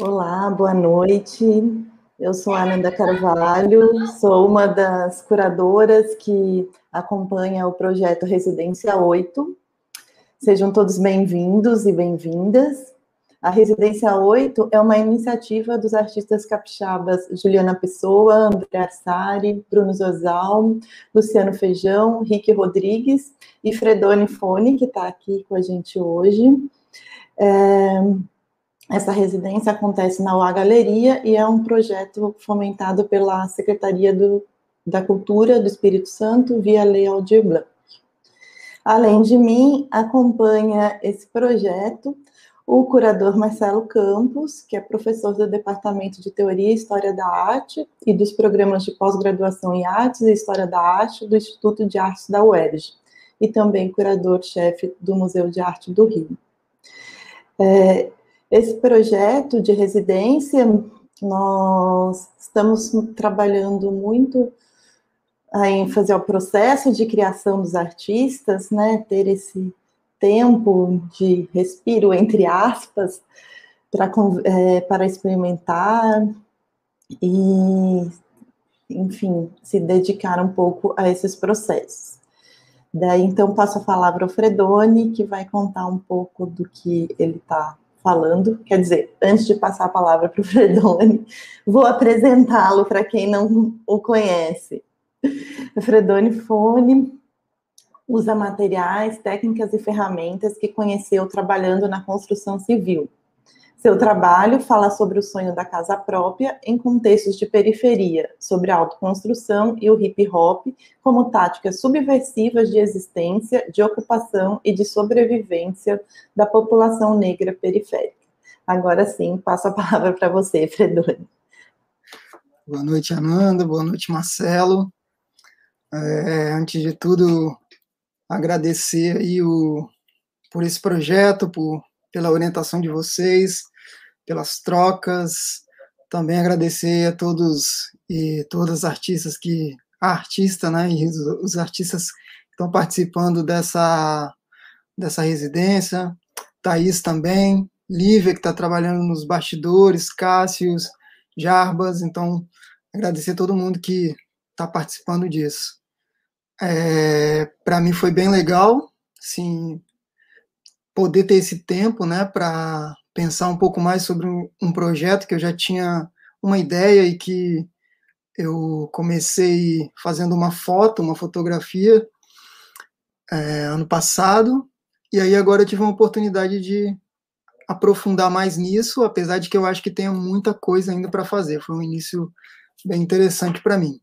Olá, boa noite. Eu sou Ananda Carvalho, sou uma das curadoras que acompanha o projeto Residência 8. Sejam todos bem-vindos e bem-vindas. A Residência 8 é uma iniciativa dos artistas capixabas Juliana Pessoa, André Arsari, Bruno Zozal, Luciano Feijão, Rick Rodrigues e Fredone Fone, que está aqui com a gente hoje. É, essa residência acontece na UA Galeria e é um projeto fomentado pela Secretaria do, da Cultura do Espírito Santo via Lei Aldir Blanc. Além de mim, acompanha esse projeto o curador Marcelo Campos, que é professor do Departamento de Teoria e História da Arte e dos programas de pós-graduação em Artes e História da Arte do Instituto de Artes da UERJ, e também curador-chefe do Museu de Arte do Rio. É, esse projeto de residência, nós estamos trabalhando muito em fazer o processo de criação dos artistas, né, ter esse tempo de respiro, entre aspas, para, é, para experimentar e, enfim, se dedicar um pouco a esses processos. Daí, então, passo a palavra ao Fredone, que vai contar um pouco do que ele está falando. Quer dizer, antes de passar a palavra para o Fredone, vou apresentá-lo para quem não o conhece. Fredone Fone usa materiais, técnicas e ferramentas que conheceu trabalhando na construção civil. Seu trabalho fala sobre o sonho da casa própria em contextos de periferia, sobre a autoconstrução e o hip hop como táticas subversivas de existência, de ocupação e de sobrevivência da população negra periférica. Agora sim, passo a palavra para você, Fredoni. Boa noite, Ananda. Boa noite, Marcelo. É, antes de tudo, agradecer aí o, por esse projeto, por, pela orientação de vocês, pelas trocas, também agradecer a todos e todas as artistas que, a artista, né, e os, artistas que estão participando dessa, dessa residência, Thaís também, Lívia, que está trabalhando nos bastidores, Cássius, Jarbas, então agradecer a todo mundo que está participando disso. É, para mim foi bem legal, sim, poder ter esse tempo, né, para pensar um pouco mais sobre um, projeto que eu já tinha uma ideia e que eu comecei fazendo uma foto, uma fotografia é, ano passado, e aí agora eu tive uma oportunidade de aprofundar mais nisso, apesar de que eu acho que tenha muita coisa ainda para fazer. Foi um início bem interessante para mim.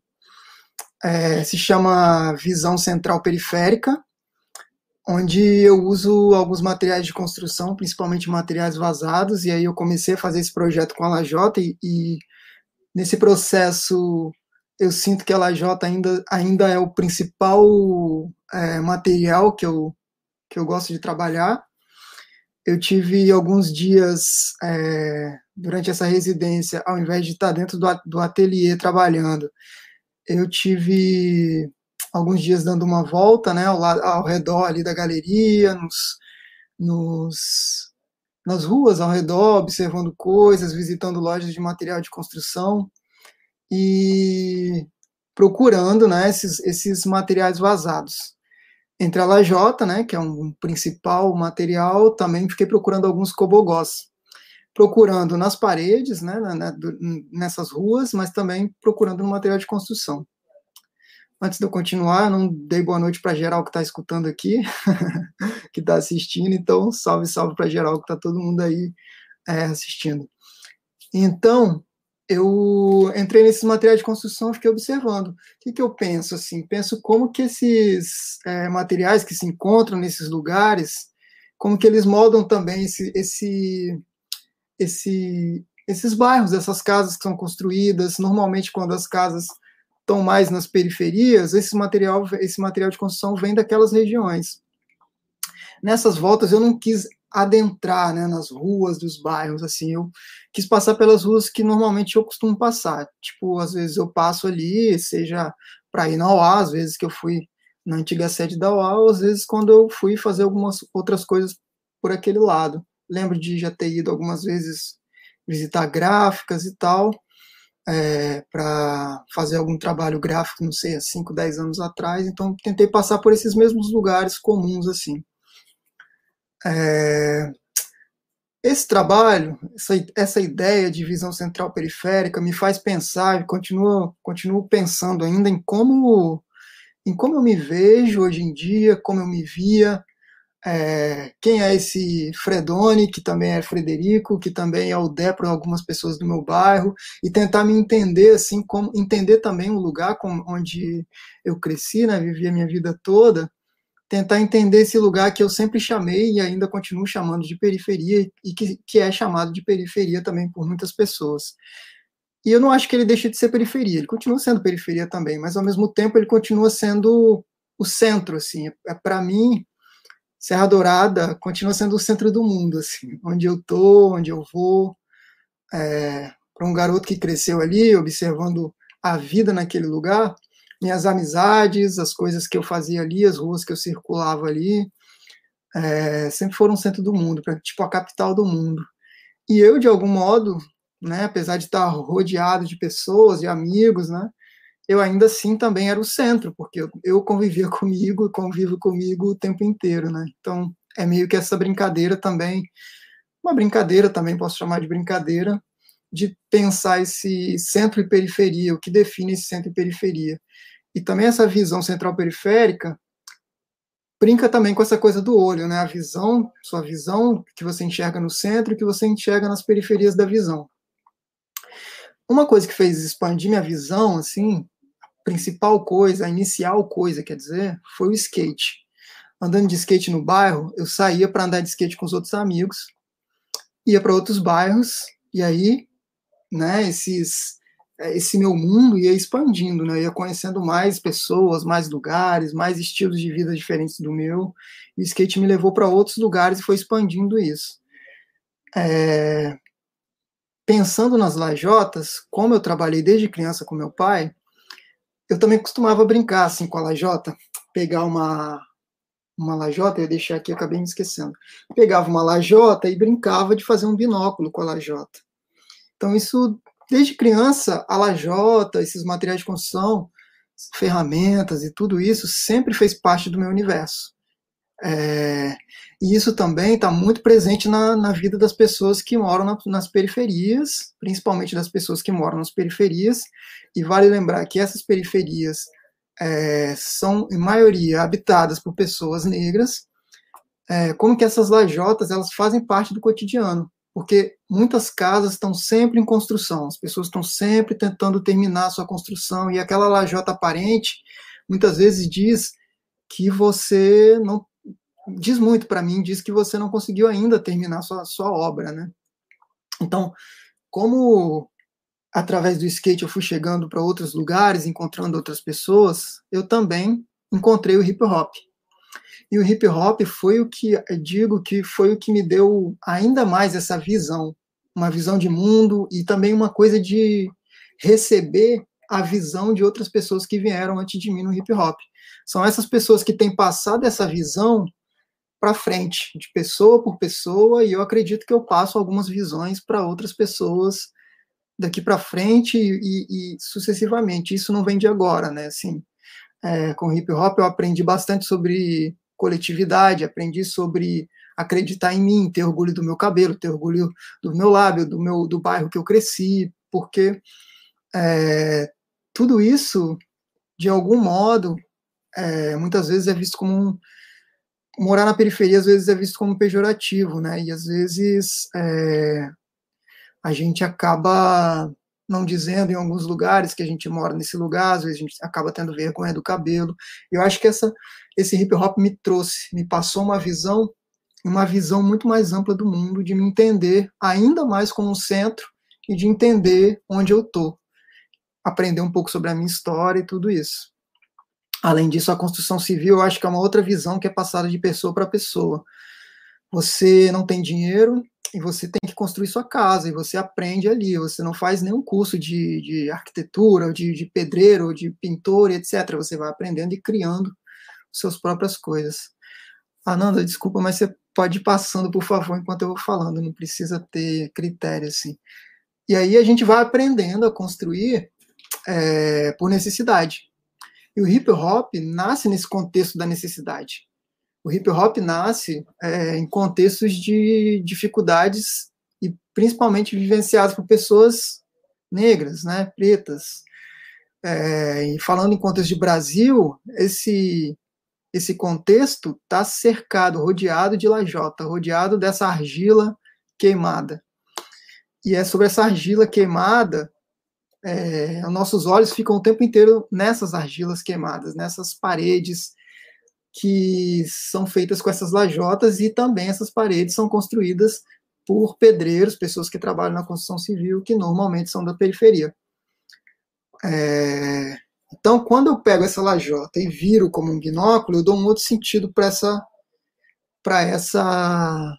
É, se chama Visão Central Periférica, onde eu uso alguns materiais de construção, principalmente materiais vazados, e aí eu comecei a fazer esse projeto com a Lajota, e, e nesse processo eu sinto que a Lajota ainda, ainda é o principal é, material que eu, que eu gosto de trabalhar. Eu tive alguns dias é, durante essa residência, ao invés de estar dentro do, do ateliê trabalhando, eu tive alguns dias dando uma volta, né, ao, ao redor ali da galeria, nos, nos, nas ruas ao redor, observando coisas, visitando lojas de material de construção e procurando, né, esses, esses materiais vazados. Entre a lajota, né, que é um principal material, também fiquei procurando alguns cobogós procurando nas paredes, né, nessas ruas, mas também procurando no material de construção. Antes de eu continuar, não dei boa noite para geral que está escutando aqui, que está assistindo, então salve, salve para geral que está todo mundo aí é, assistindo. Então, eu entrei nesses materiais de construção, fiquei observando. O que, que eu penso assim? Penso como que esses é, materiais que se encontram nesses lugares, como que eles moldam também esse, esse esse, esses bairros, essas casas que são construídas, normalmente quando as casas estão mais nas periferias, esse material, esse material de construção vem daquelas regiões. Nessas voltas eu não quis adentrar né, nas ruas dos bairros, assim, eu quis passar pelas ruas que normalmente eu costumo passar. Tipo, às vezes eu passo ali, seja para ir na UA, às vezes que eu fui na antiga sede da UA, ou às vezes quando eu fui fazer algumas outras coisas por aquele lado lembro de já ter ido algumas vezes visitar gráficas e tal, é, para fazer algum trabalho gráfico, não sei, há 5, 10 anos atrás. Então, tentei passar por esses mesmos lugares comuns, assim. É, esse trabalho, essa, essa ideia de visão central periférica me faz pensar, e continuo, continuo pensando ainda em como, em como eu me vejo hoje em dia, como eu me via, é, quem é esse Fredone, que também é Frederico, que também é o Dé para algumas pessoas do meu bairro, e tentar me entender, assim, como entender também o lugar com, onde eu cresci, né, vivi a minha vida toda, tentar entender esse lugar que eu sempre chamei e ainda continuo chamando de periferia e que, que é chamado de periferia também por muitas pessoas. E eu não acho que ele deixe de ser periferia, ele continua sendo periferia também, mas ao mesmo tempo ele continua sendo o centro, assim. É, para mim, Serra Dourada continua sendo o centro do mundo, assim, onde eu tô, onde eu vou. É, para um garoto que cresceu ali, observando a vida naquele lugar, minhas amizades, as coisas que eu fazia ali, as ruas que eu circulava ali, é, sempre foram o centro do mundo, tipo a capital do mundo. E eu, de algum modo, né, apesar de estar rodeado de pessoas, de amigos, né, eu ainda assim também era o centro, porque eu, convivia comigo, convivo comigo o tempo inteiro, né? Então, é meio que essa brincadeira também, uma brincadeira também, posso chamar de brincadeira, de pensar esse centro e periferia, o que define esse centro e periferia. E também essa visão central periférica brinca também com essa coisa do olho, né? A visão, sua visão que você enxerga no centro e que você enxerga nas periferias da visão. Uma coisa que fez expandir minha visão, assim, principal coisa, a inicial coisa, quer dizer, foi o skate. Andando de skate no bairro, eu saía para andar de skate com os outros amigos, ia para outros bairros e aí, né, esses esse meu mundo ia expandindo, né? Ia conhecendo mais pessoas, mais lugares, mais estilos de vida diferentes do meu. E o skate me levou para outros lugares e foi expandindo isso. É... Pensando nas lajotas, como eu trabalhei desde criança com meu pai, eu também costumava brincar assim com a lajota, pegar uma uma lajota, eu ia deixar aqui, acabei me esquecendo. Pegava uma lajota e brincava de fazer um binóculo com a lajota. Então isso desde criança, a lajota, esses materiais de construção, ferramentas e tudo isso sempre fez parte do meu universo. É, e isso também está muito presente na, na, vida das pessoas que moram na, nas periferias, principalmente das pessoas que moram nas periferias. E vale lembrar que essas periferias é, são, em maioria, habitadas por pessoas negras. É, como que essas lajotas elas fazem parte do cotidiano porque muitas casas estão sempre em construção, as pessoas estão sempre tentando terminar a sua construção, e aquela lajota aparente muitas vezes diz que você não. Diz muito para mim, diz que você não conseguiu ainda terminar sua, sua obra, né? Então, como através do skate eu fui chegando para outros lugares, encontrando outras pessoas, eu também encontrei o hip hop. E o hip hop foi o que digo que foi o que me deu ainda mais essa visão, uma visão de mundo e também uma coisa de receber a visão de outras pessoas que vieram antes de mim no hip hop. São essas pessoas que têm passado essa visão para frente, de pessoa por pessoa, e eu acredito que eu passo algumas visões para outras pessoas daqui para frente e, e, sucessivamente. Isso não vem de agora, né? Assim, é, com hip hop eu aprendi bastante sobre coletividade, aprendi sobre acreditar em mim, ter orgulho do meu cabelo, ter orgulho do meu lábio, do meu do bairro que eu cresci, porque é, tudo isso, de algum modo, é, muitas vezes é visto como um, morar na periferia às vezes é visto como pejorativo, né? E às vezes é, a gente acaba não dizendo em alguns lugares que a gente mora nesse lugar, às vezes a gente acaba tendo vergonha do cabelo. Eu acho que essa esse hip hop me trouxe, me passou uma visão, uma visão muito mais ampla do mundo, de me entender ainda mais como um centro e de entender onde eu tô, aprender um pouco sobre a minha história e tudo isso. Além disso, a construção civil, eu acho que é uma outra visão que é passada de pessoa para pessoa. Você não tem dinheiro e você tem que construir sua casa, e você aprende ali. Você não faz nenhum curso de, de arquitetura, de, de pedreiro, de pintor, etc. Você vai aprendendo e criando suas próprias coisas. Ananda, desculpa, mas você pode ir passando, por favor, enquanto eu vou falando, não precisa ter critério assim. E aí a gente vai aprendendo a construir é, por necessidade. E o hip hop nasce nesse contexto da necessidade. O hip hop nasce é, em contextos de dificuldades e principalmente vivenciados por pessoas negras, né, pretas. É, e falando em contexto de Brasil, esse esse contexto está cercado, rodeado de lajota, rodeado dessa argila queimada. E é sobre essa argila queimada é, nossos olhos ficam o tempo inteiro nessas argilas queimadas, nessas paredes que são feitas com essas lajotas e também essas paredes são construídas por pedreiros, pessoas que trabalham na construção civil, que normalmente são da periferia. É, então, quando eu pego essa lajota e viro como um binóculo, eu dou um outro sentido para essa para essa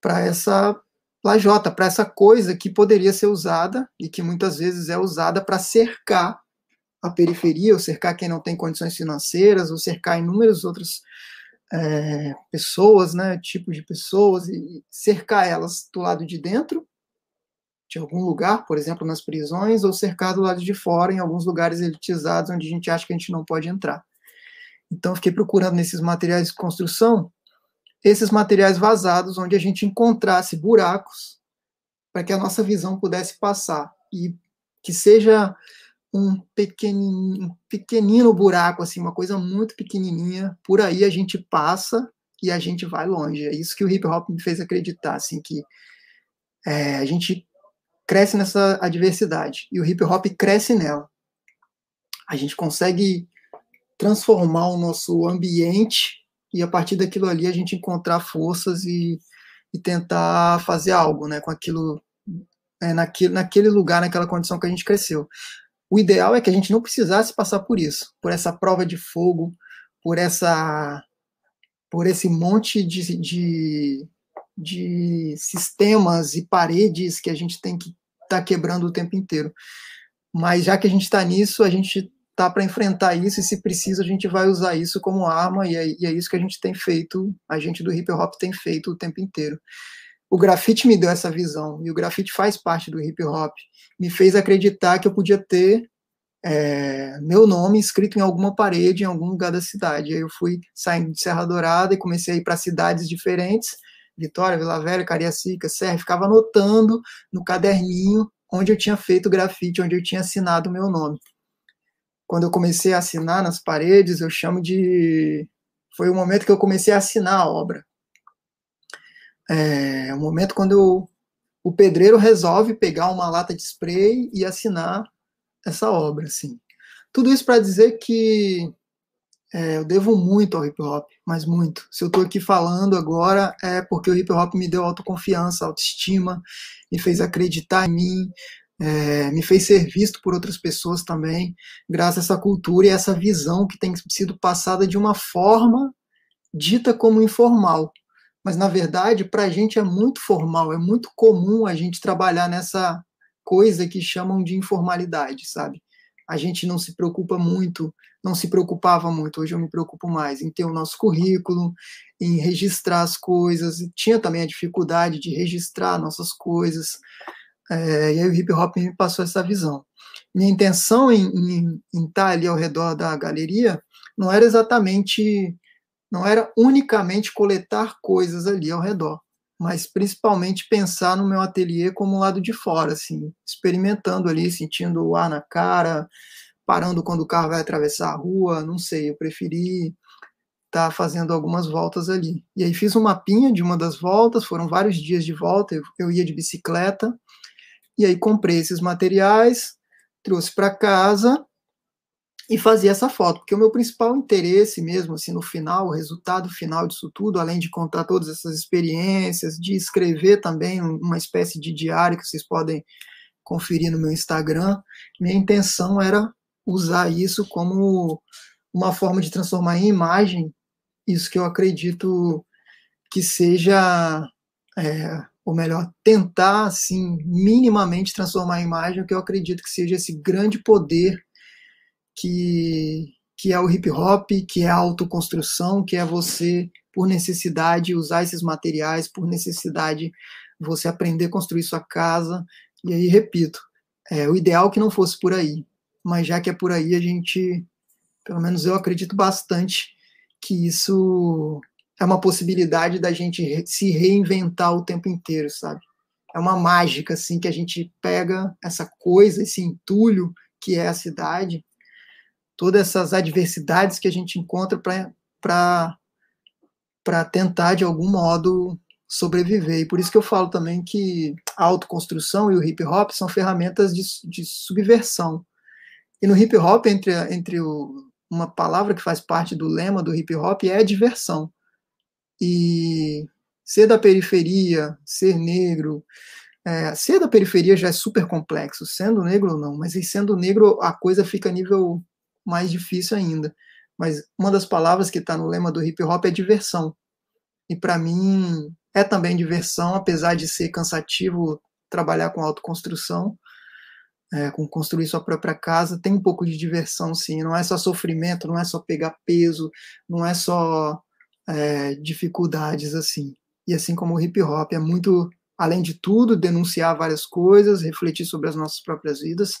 para essa lajota, para essa coisa que poderia ser usada e que muitas vezes é usada para cercar a periferia, ou cercar quem não tem condições financeiras, ou cercar inúmeras outras é, pessoas, né, tipos de pessoas, e cercar elas do lado de dentro de algum lugar, por exemplo, nas prisões, ou cercar do lado de fora, em alguns lugares elitizados, onde a gente acha que a gente não pode entrar. Então, fiquei procurando nesses materiais de construção esses materiais vazados, onde a gente encontrasse buracos para que a nossa visão pudesse passar e que seja um pequenino, um pequenino buraco, assim, uma coisa muito pequenininha, por aí a gente passa e a gente vai longe. É isso que o hip hop me fez acreditar, assim, que é, a gente cresce nessa adversidade e o hip hop cresce nela. A gente consegue transformar o nosso ambiente e a partir daquilo ali a gente encontrar forças e, e tentar fazer algo, né, com aquilo, é, naquele, naquele lugar, naquela condição que a gente cresceu. O ideal é que a gente não precisasse passar por isso, por essa prova de fogo, por essa, por esse monte de, de, de sistemas e paredes que a gente tem que estar tá quebrando o tempo inteiro. Mas já que a gente está nisso, a gente tá para enfrentar isso e se precisa a gente vai usar isso como arma e é, e é, isso que a gente tem feito, a gente do hip hop tem feito o tempo inteiro. O grafite me deu essa visão e o grafite faz parte do hip hop, me fez acreditar que eu podia ter é, meu nome escrito em alguma parede em algum lugar da cidade. Aí eu fui saindo de Serra Dourada e comecei a ir para cidades diferentes, Vitória, Vila Velha, Cariacica, Serra, ficava anotando no caderninho onde eu tinha feito grafite, onde eu tinha assinado o meu nome quando eu comecei a assinar nas paredes, eu chamo de. Foi o momento que eu comecei a assinar a obra. É o momento quando eu... o pedreiro resolve pegar uma lata de spray e assinar essa obra, assim. Tudo isso para dizer que é, eu devo muito ao hip hop, mas muito. Se eu estou aqui falando agora é porque o hip hop me deu autoconfiança, autoestima, me fez acreditar em mim, é, me fez ser visto por outras pessoas também, graças a essa cultura e essa visão que tem sido passada de uma forma dita como informal. Mas, na verdade, para a gente é muito formal, é muito comum a gente trabalhar nessa coisa que chamam de informalidade, sabe? A gente não se preocupa muito, não se preocupava muito, hoje eu me preocupo mais em ter o nosso currículo, em registrar as coisas, tinha também a dificuldade de registrar nossas coisas, é, e aí o hip hop me passou essa visão. Minha intenção em, em, em estar ali ao redor da galeria não era exatamente, não era unicamente coletar coisas ali ao redor, mas principalmente pensar no meu ateliê como lado de fora, assim, experimentando ali, sentindo o ar na cara, parando quando o carro vai atravessar a rua, não sei, eu preferi estar tá fazendo algumas voltas ali. E aí fiz um mapinha de uma das voltas, foram vários dias de volta, eu, eu ia de bicicleta, e aí comprei esses materiais, trouxe para casa e fazia essa foto, porque o meu principal interesse mesmo, assim, no final, o resultado final disso tudo, além de contar todas essas experiências, de escrever também uma espécie de diário que vocês podem conferir no meu Instagram, minha intenção era usar isso como uma forma de transformar em imagem isso que eu acredito que seja é, ou melhor, tentar, assim, minimamente transformar a imagem, que eu acredito que seja esse grande poder que, que é o hip hop, que é a autoconstrução, que é você, por necessidade, usar esses materiais, por necessidade, você aprender a construir sua casa. E aí, repito, é o ideal que não fosse por aí, mas já que é por aí, a gente, pelo menos eu acredito bastante que isso é uma possibilidade da gente se reinventar o tempo inteiro, sabe? É uma mágica, assim, que a gente pega essa coisa, esse entulho que é a cidade, todas essas adversidades que a gente encontra para tentar, de algum modo, sobreviver. E por isso que eu falo também que a autoconstrução e o hip hop são ferramentas de, de subversão. E no hip hop, entre, entre o, uma palavra que faz parte do lema do hip hop é diversão. E ser da periferia, ser negro, é, ser da periferia já é super complexo, sendo negro não, mas sendo negro a coisa fica a nível mais difícil ainda. Mas uma das palavras que está no lema do hip hop é diversão. E para mim é também diversão, apesar de ser cansativo trabalhar com autoconstrução, é, com construir sua própria casa, tem um pouco de diversão, sim. Não é só sofrimento, não é só pegar peso, não é só é, dificuldades assim. E assim como o hip hop é muito, além de tudo, denunciar várias coisas, refletir sobre as nossas próprias vidas,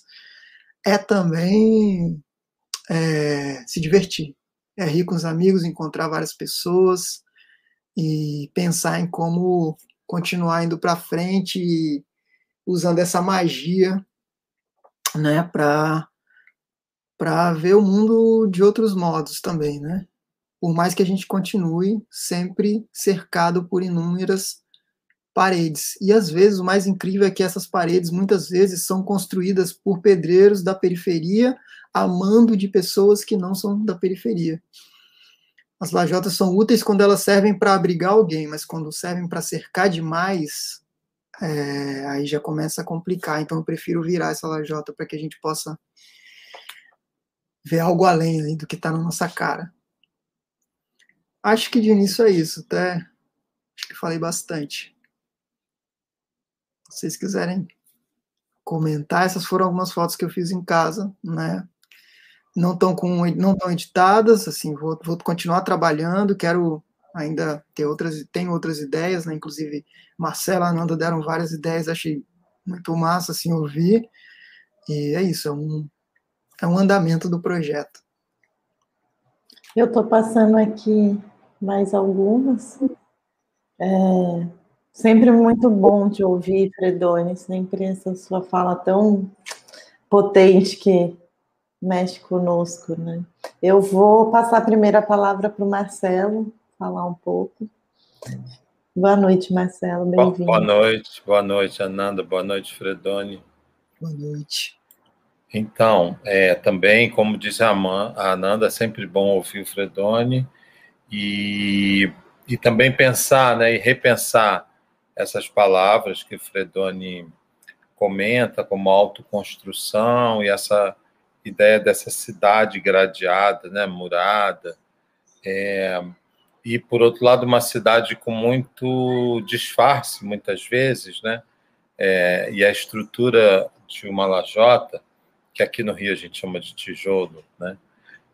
é também é, se divertir. É rir com os amigos, encontrar várias pessoas e pensar em como continuar indo para frente usando essa magia né, para para ver o mundo de outros modos também, né? Por mais que a gente continue sempre cercado por inúmeras paredes. E às vezes o mais incrível é que essas paredes muitas vezes são construídas por pedreiros da periferia, amando de pessoas que não são da periferia. As lajotas são úteis quando elas servem para abrigar alguém, mas quando servem para cercar demais, é, aí já começa a complicar. Então eu prefiro virar essa lajota para que a gente possa ver algo além do que está na nossa cara. Acho que de início é isso, até acho que falei bastante. Se vocês quiserem comentar, essas foram algumas fotos que eu fiz em casa, né? Não estão com não estão editadas, assim, vou, vou continuar trabalhando, quero ainda ter outras, tem outras ideias, né? Inclusive, Marcela e Ananda deram várias ideias, achei muito massa, assim, ouvir. E é isso, é um, é um andamento do projeto. Eu estou passando aqui mais algumas. É sempre muito bom te ouvir, Fredone, sempre essa sua fala tão potente que mexe conosco, né? Eu vou passar a primeira palavra para o Marcelo, falar um pouco. Boa noite, Marcelo, bem-vindo. Boa noite, boa noite, Ananda, boa noite, Fredone. Boa noite. Então, é, também, como disse a, a Ananda, é sempre bom ouvir o Fredone e, e também pensar né, e repensar essas palavras que o Fredone comenta como autoconstrução e essa ideia dessa cidade gradeada, né, murada, é, e por outro lado uma cidade com muito disfarce muitas vezes, né? É, e a estrutura de uma lajota, que aqui no Rio a gente chama de tijolo, né?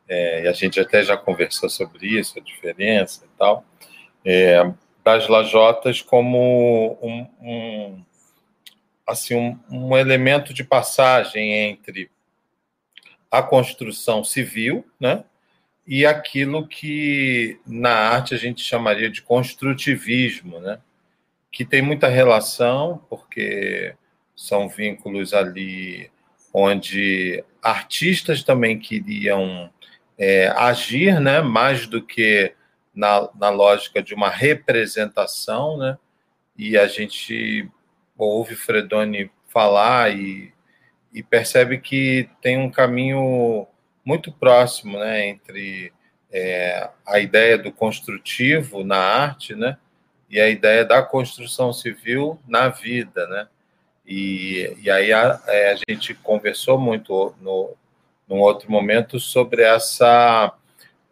É, e a gente até já conversou sobre isso, a diferença e tal, é, das lajotas como um, um assim um, um elemento de passagem entre a construção civil, né? e aquilo que na arte a gente chamaria de construtivismo, né? que tem muita relação, porque são vínculos ali onde artistas também queriam é, agir, né? mais do que na, na lógica de uma representação, né? e a gente ouve Fredoni falar e, e percebe que tem um caminho muito próximo né, entre é, a ideia do construtivo na arte né, e a ideia da construção civil na vida. Né? E, e aí a, é, a gente conversou muito no, num outro momento sobre essa.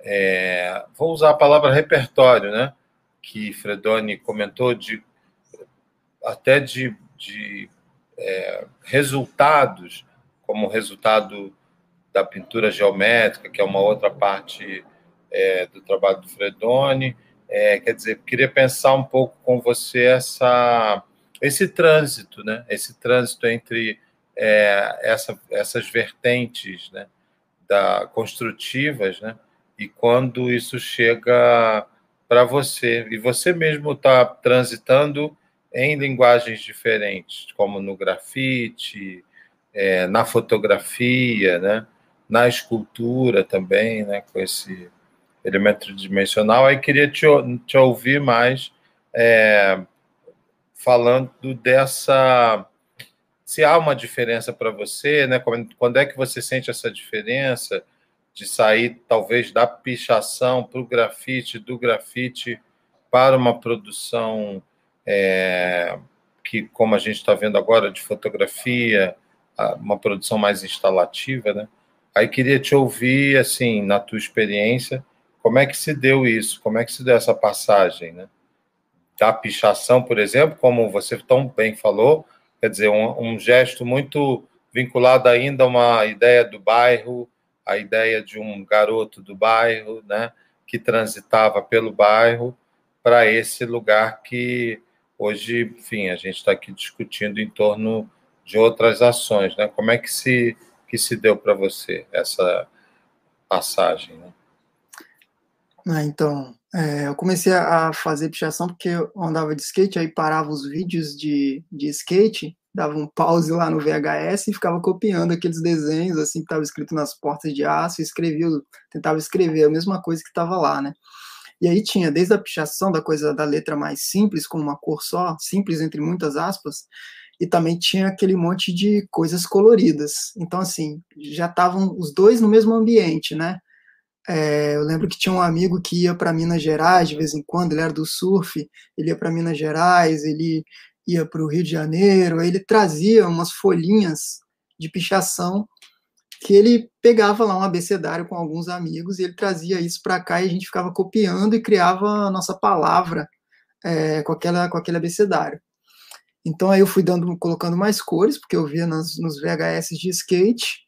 É, vou usar a palavra repertório, né? Que Fredoni comentou de até de, de é, resultados como resultado da pintura geométrica, que é uma outra parte é, do trabalho do Fredoni. É, quer dizer, queria pensar um pouco com você essa, esse trânsito, né? Esse trânsito entre é, essa, essas vertentes, né? Da construtivas, né? E quando isso chega para você e você mesmo está transitando em linguagens diferentes, como no grafite, é, na fotografia, né? Na escultura também, né? Com esse elemento dimensional. Aí queria te, te ouvir mais é, falando dessa. Se há uma diferença para você, né? Quando é que você sente essa diferença de sair, talvez, da pichação para o grafite, do grafite para uma produção é, que, como a gente está vendo agora, de fotografia, uma produção mais instalativa, né? Aí queria te ouvir, assim, na tua experiência, como é que se deu isso? Como é que se deu essa passagem, né? Da pichação, por exemplo, como você tão bem falou, quer dizer, um, um gesto muito vinculado ainda a uma ideia do bairro, a ideia de um garoto do bairro, né, que transitava pelo bairro para esse lugar que hoje, enfim, a gente está aqui discutindo em torno de outras ações, né? Como é que se que se deu para você essa passagem, né? Ah, então, é, eu comecei a fazer pichação porque eu andava de skate, aí parava os vídeos de, de skate, dava um pause lá no VHS e ficava copiando aqueles desenhos assim que estava escrito nas portas de aço e escrevia, tentava escrever a mesma coisa que estava lá, né? E aí tinha desde a pichação da coisa da letra mais simples, com uma cor só, simples entre muitas aspas, e também tinha aquele monte de coisas coloridas. Então, assim, já estavam os dois no mesmo ambiente, né? É, eu lembro que tinha um amigo que ia para Minas Gerais de vez em quando, ele era do surf, ele ia para Minas Gerais, ele ia para o Rio de Janeiro, aí ele trazia umas folhinhas de pichação que ele pegava lá um abecedário com alguns amigos e ele trazia isso para cá e a gente ficava copiando e criava a nossa palavra é, com, aquela, com aquele abecedário. Então aí eu fui dando, colocando mais cores, porque eu via nas, nos VHS de skate,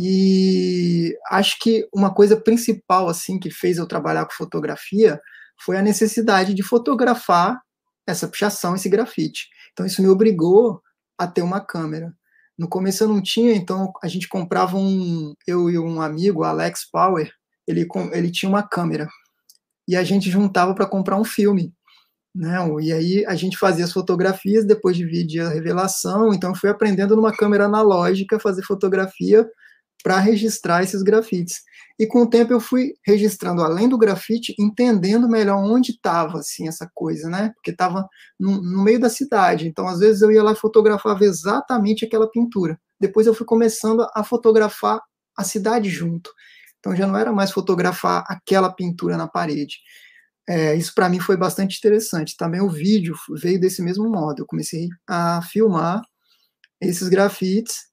e acho que uma coisa principal assim que fez eu trabalhar com fotografia foi a necessidade de fotografar essa pichação, esse grafite. Então isso me obrigou a ter uma câmera. No começo eu não tinha, então a gente comprava um, eu e um amigo, Alex Power, ele ele tinha uma câmera e a gente juntava para comprar um filme. Né? E aí a gente fazia as fotografias, depois dividia a revelação, então fui aprendendo numa câmera analógica fazer fotografia para registrar esses grafites. E com o tempo eu fui registrando além do grafite, entendendo melhor onde estava assim essa coisa, né? Porque estava no, no, meio da cidade. Então às vezes eu ia lá e fotografava exatamente aquela pintura. Depois eu fui começando a fotografar a cidade junto. Então já não era mais fotografar aquela pintura na parede. É, isso para mim foi bastante interessante. Também o vídeo veio desse mesmo modo. Eu comecei a filmar esses grafites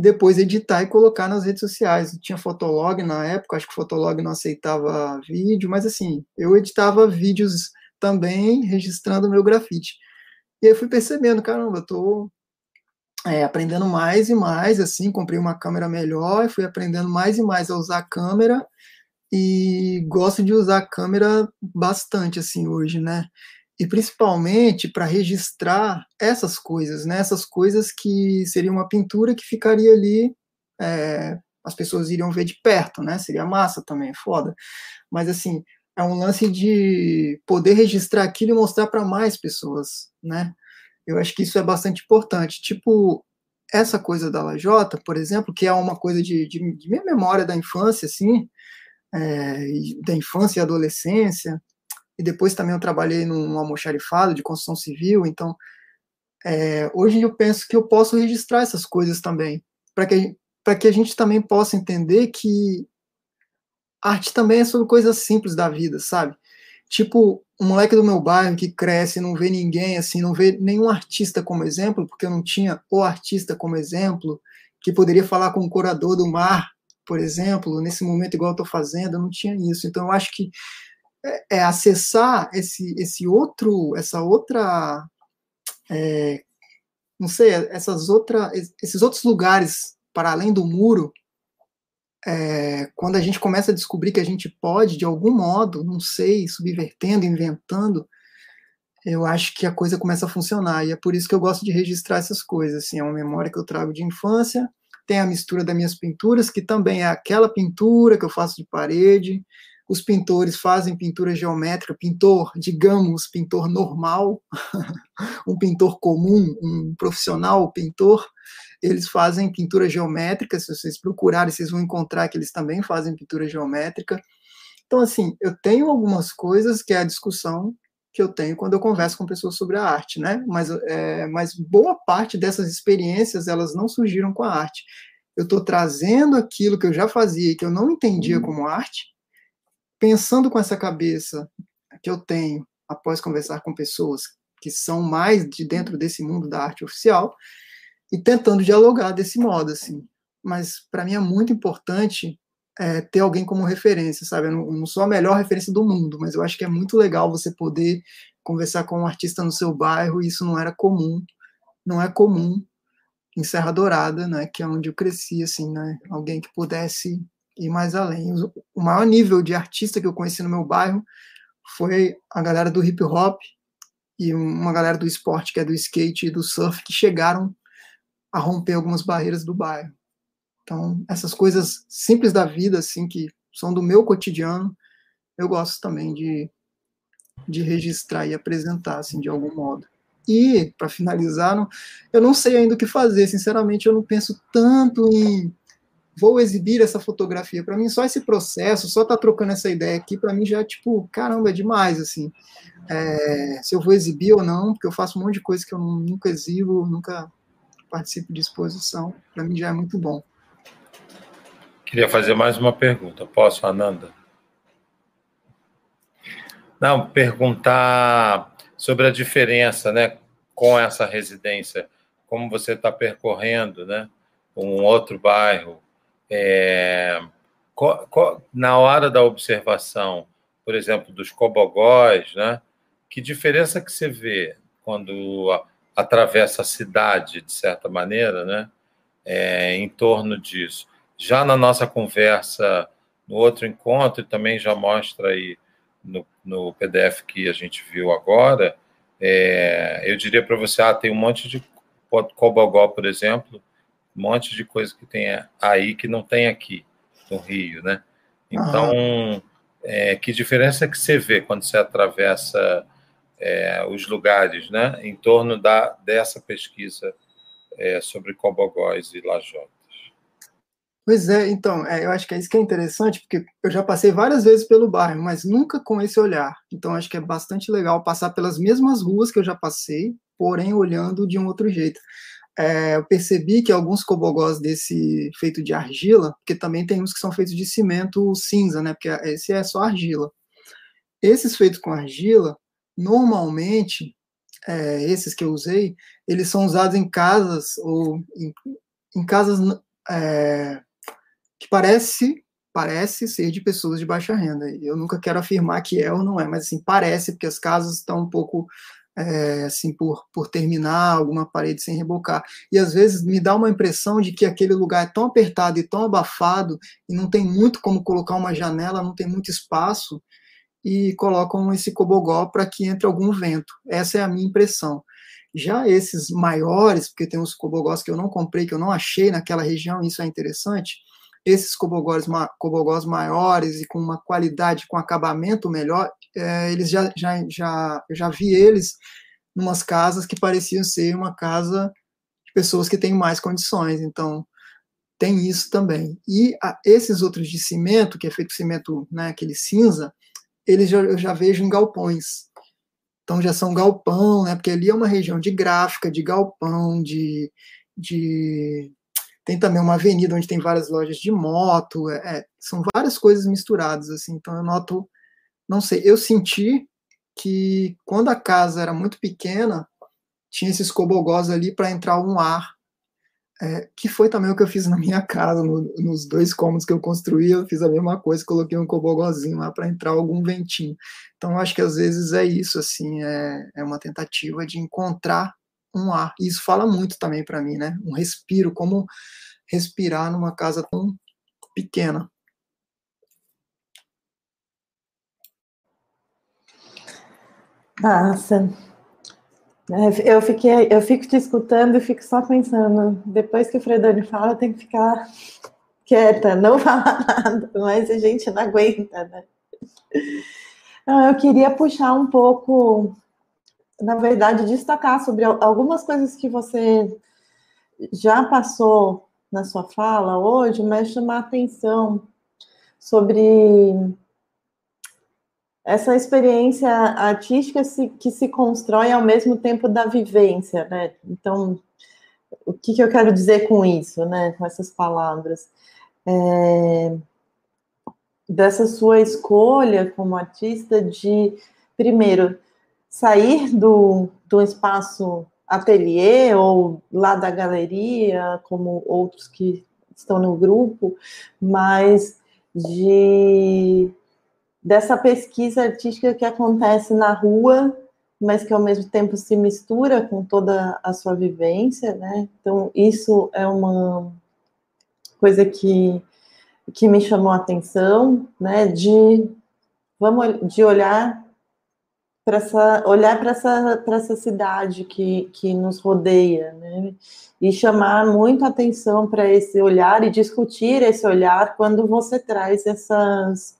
e depois editar e colocar nas redes sociais. Tinha Fotolog na época, acho que o Fotolog não aceitava vídeo, mas assim, eu editava vídeos também registrando meu grafite. E aí fui percebendo, caramba, eu tô é, aprendendo mais e mais, assim, comprei uma câmera melhor, fui aprendendo mais e mais a usar a câmera e gosto de usar a câmera bastante, assim, hoje, né? E principalmente para registrar essas coisas, né? Essas coisas que seria uma pintura que ficaria ali, é, as pessoas iriam ver de perto, né? Seria massa também, foda. Mas assim, é um lance de poder registrar aquilo e mostrar para mais pessoas, né? Eu acho que isso é bastante importante. Tipo, essa coisa da Lajota, por exemplo, que é uma coisa de, de, de minha memória da infância, assim, é, da infância e adolescência, e depois também eu trabalhei num almoxarifado de construção civil, então é, hoje eu penso que eu posso registrar essas coisas também, para que, que a gente também possa entender que arte também é sobre coisas simples da vida, sabe? Tipo, um moleque do meu bairro que cresce, não vê ninguém, assim, não vê nenhum artista como exemplo, porque eu não tinha o artista como exemplo, que poderia falar com o curador do mar, por exemplo, nesse momento igual eu estou fazendo, eu não tinha isso. Então, eu acho que é, é, acessar esse, esse outro, essa outra, é, não sei, essas outra, esses outros lugares para além do muro é, quando a gente começa a descobrir que a gente pode, de algum modo, não sei, subvertendo, inventando, eu acho que a coisa começa a funcionar. E é por isso que eu gosto de registrar essas coisas. Assim, é uma memória que eu trago de infância, tem a mistura das minhas pinturas, que também é aquela pintura que eu faço de parede. Os pintores fazem pintura geométrica, pintor, digamos, pintor normal, um pintor comum, um profissional pintor, eles fazem pintura geométrica. Se vocês procurarem, vocês vão encontrar que eles também fazem pintura geométrica. Então, assim, eu tenho algumas coisas que é a discussão que eu tenho quando eu converso com pessoas sobre a arte, né? Mas, é, mas boa parte dessas experiências elas não surgiram com a arte. Eu estou trazendo aquilo que eu já fazia e que eu não entendia uhum. como arte, pensando com essa cabeça que eu tenho após conversar com pessoas que são mais de dentro desse mundo da arte oficial e tentando dialogar desse modo, assim. Mas para mim é muito importante é, ter alguém como referência, sabe? Eu não, não, sou a melhor referência do mundo, mas eu acho que é muito legal você poder conversar com um artista no seu bairro, e isso não era comum, não é comum em Serra Dourada, né, que é onde eu cresci, assim, né, alguém que pudesse ir mais além. O maior nível de artista que eu conheci no meu bairro foi a galera do hip hop e uma galera do esporte, que é do skate e do surf, que chegaram a romper algumas barreiras do bairro. Então, essas coisas simples da vida, assim, que são do meu cotidiano, eu gosto também de, de registrar e apresentar, assim, de algum modo. E, para finalizar, não, eu não sei ainda o que fazer, sinceramente, eu não penso tanto em vou exibir essa fotografia. Para mim, só esse processo, só tá trocando essa ideia aqui, para mim já é tipo, caramba, é demais, assim. É, se eu vou exibir ou não, porque eu faço um monte de coisa que eu nunca exibo, nunca participo de exposição, para mim já é muito bom. Queria fazer mais uma pergunta. Posso, Ananda? Não, perguntar sobre a diferença, né, com essa residência, como você está percorrendo, né, um outro bairro, é, na hora da observação, por exemplo, dos cobogós, né, que diferença que você vê quando atravessa a cidade, de certa maneira, né, é, em torno disso? Já na nossa conversa, no outro encontro, também já mostra aí no, no PDF que a gente viu agora, é, eu diria para você, ah, tem um monte de cobogó, por exemplo, um monte de coisa que tem aí que não tem aqui no Rio, né? Então, é, que diferença que você vê quando você atravessa é, os lugares, né, em torno da, dessa pesquisa é, sobre cobogós e lajotas? Pois é, então, é, eu acho que é isso que é interessante, porque eu já passei várias vezes pelo bairro, mas nunca com esse olhar. Então, acho que é bastante legal passar pelas mesmas ruas que eu já passei, porém olhando de um outro jeito. É, eu percebi que alguns cobogós desse feito de argila, porque também tem uns que são feitos de cimento cinza, né? Porque esse é só argila. Esses feitos com argila, normalmente, é, esses que eu usei, eles são usados em casas ou em, em casas é, que parece parece ser de pessoas de baixa renda. Eu nunca quero afirmar que é ou não é, mas assim parece porque as casas estão um pouco é, assim por, por terminar alguma parede sem rebocar e às vezes me dá uma impressão de que aquele lugar é tão apertado e tão abafado e não tem muito como colocar uma janela, não tem muito espaço e colocam esse cobogó para que entre algum vento. Essa é a minha impressão. Já esses maiores, porque tem uns cobogós que eu não comprei, que eu não achei naquela região, isso é interessante esses cobogós, cobogós maiores e com uma qualidade, com acabamento melhor, é, eles já, já, já, eu já vi eles em umas casas que pareciam ser uma casa de pessoas que têm mais condições, então tem isso também. E a, esses outros de cimento, que é feito cimento, né, aquele cinza, eles já, eu já vejo em galpões. Então já são galpão, né, porque ali é uma região de gráfica, de galpão, de, de tem também uma avenida onde tem várias lojas de moto, é, é, são várias coisas misturadas, assim. Então eu noto, não sei, eu senti que quando a casa era muito pequena, tinha esses cobogós ali para entrar um ar, é, que foi também o que eu fiz na minha casa, no, nos dois cômodos que eu construí, eu fiz a mesma coisa, coloquei um cobogózinho lá para entrar algum ventinho. Então acho que às vezes é isso, assim, é, é uma tentativa de encontrar um ar. Isso fala muito também para mim, né? Um respiro, como respirar numa casa tão pequena. Nossa, é, eu fiquei, eu fico te escutando e fico só pensando. Depois que o Fredoni fala, tem que ficar quieta, não falar nada, mas a gente não aguenta, né? Eu queria puxar um pouco, na verdade, destacar sobre algumas coisas que você já passou na sua fala hoje, mas chamar atenção sobre essa experiência artística que se constrói ao mesmo tempo da vivência, né? Então, o que, eu quero dizer com isso, né? Com essas palavras? É, dessa sua escolha como artista de, primeiro, sair do, do espaço ateliê ou lá da galeria, como outros que estão no grupo, mas de dessa pesquisa artística que acontece na rua, mas que ao mesmo tempo se mistura com toda a sua vivência, né? Então isso é uma coisa que que me chamou a atenção, né? De vamos de olhar para essa olhar para essa para essa cidade que que nos rodeia, né? E chamar muito atenção para esse olhar e discutir esse olhar quando você traz essas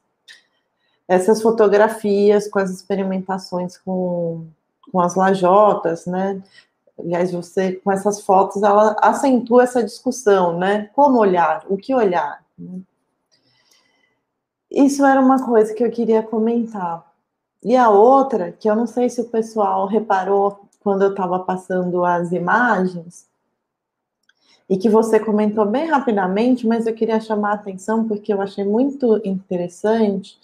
essas fotografias com as experimentações com, com as lajotas, né? Aliás, você, com essas fotos, ela acentua essa discussão, né? Como olhar? O que olhar? Isso era uma coisa que eu queria comentar. E a outra, que eu não sei se o pessoal reparou quando eu estava passando as imagens, e que você comentou bem rapidamente, mas eu queria chamar a atenção porque eu achei muito interessante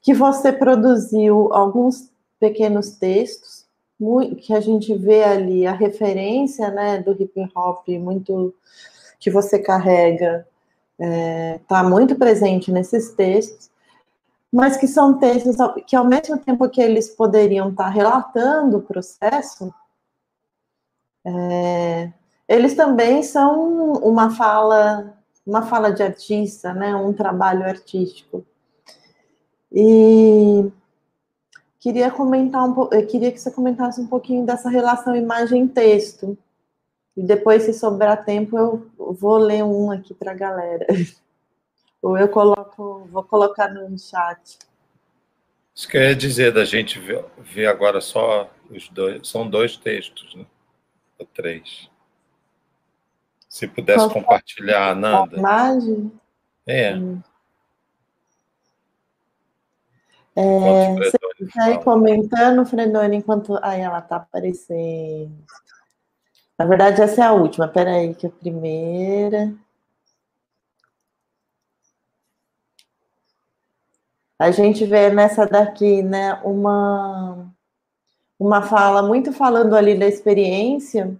que você produziu alguns pequenos textos, que a gente vê ali a referência né, do hip hop muito que você carrega, está é, tá muito presente nesses textos, mas que são textos que, ao mesmo tempo que eles poderiam estar tá relatando o processo, é, eles também são uma fala, uma fala de artista, né, um trabalho artístico. E queria comentar um queria que você comentasse um pouquinho dessa relação imagem-texto. E depois, se sobrar tempo, eu vou ler um aqui para a galera. Ou eu coloco, vou colocar no chat. Isso quer dizer da gente ver, ver, agora só os dois. São dois textos, né? Ou três. Se pudesse compartilhar, Nanda. Imagem? É. Hum. É, você está aí comentando, Fredoni, enquanto. Aí ela está aparecendo. Na verdade, essa é a última. Peraí, que é a primeira. A gente vê nessa daqui, né, uma, uma fala muito falando ali da experiência,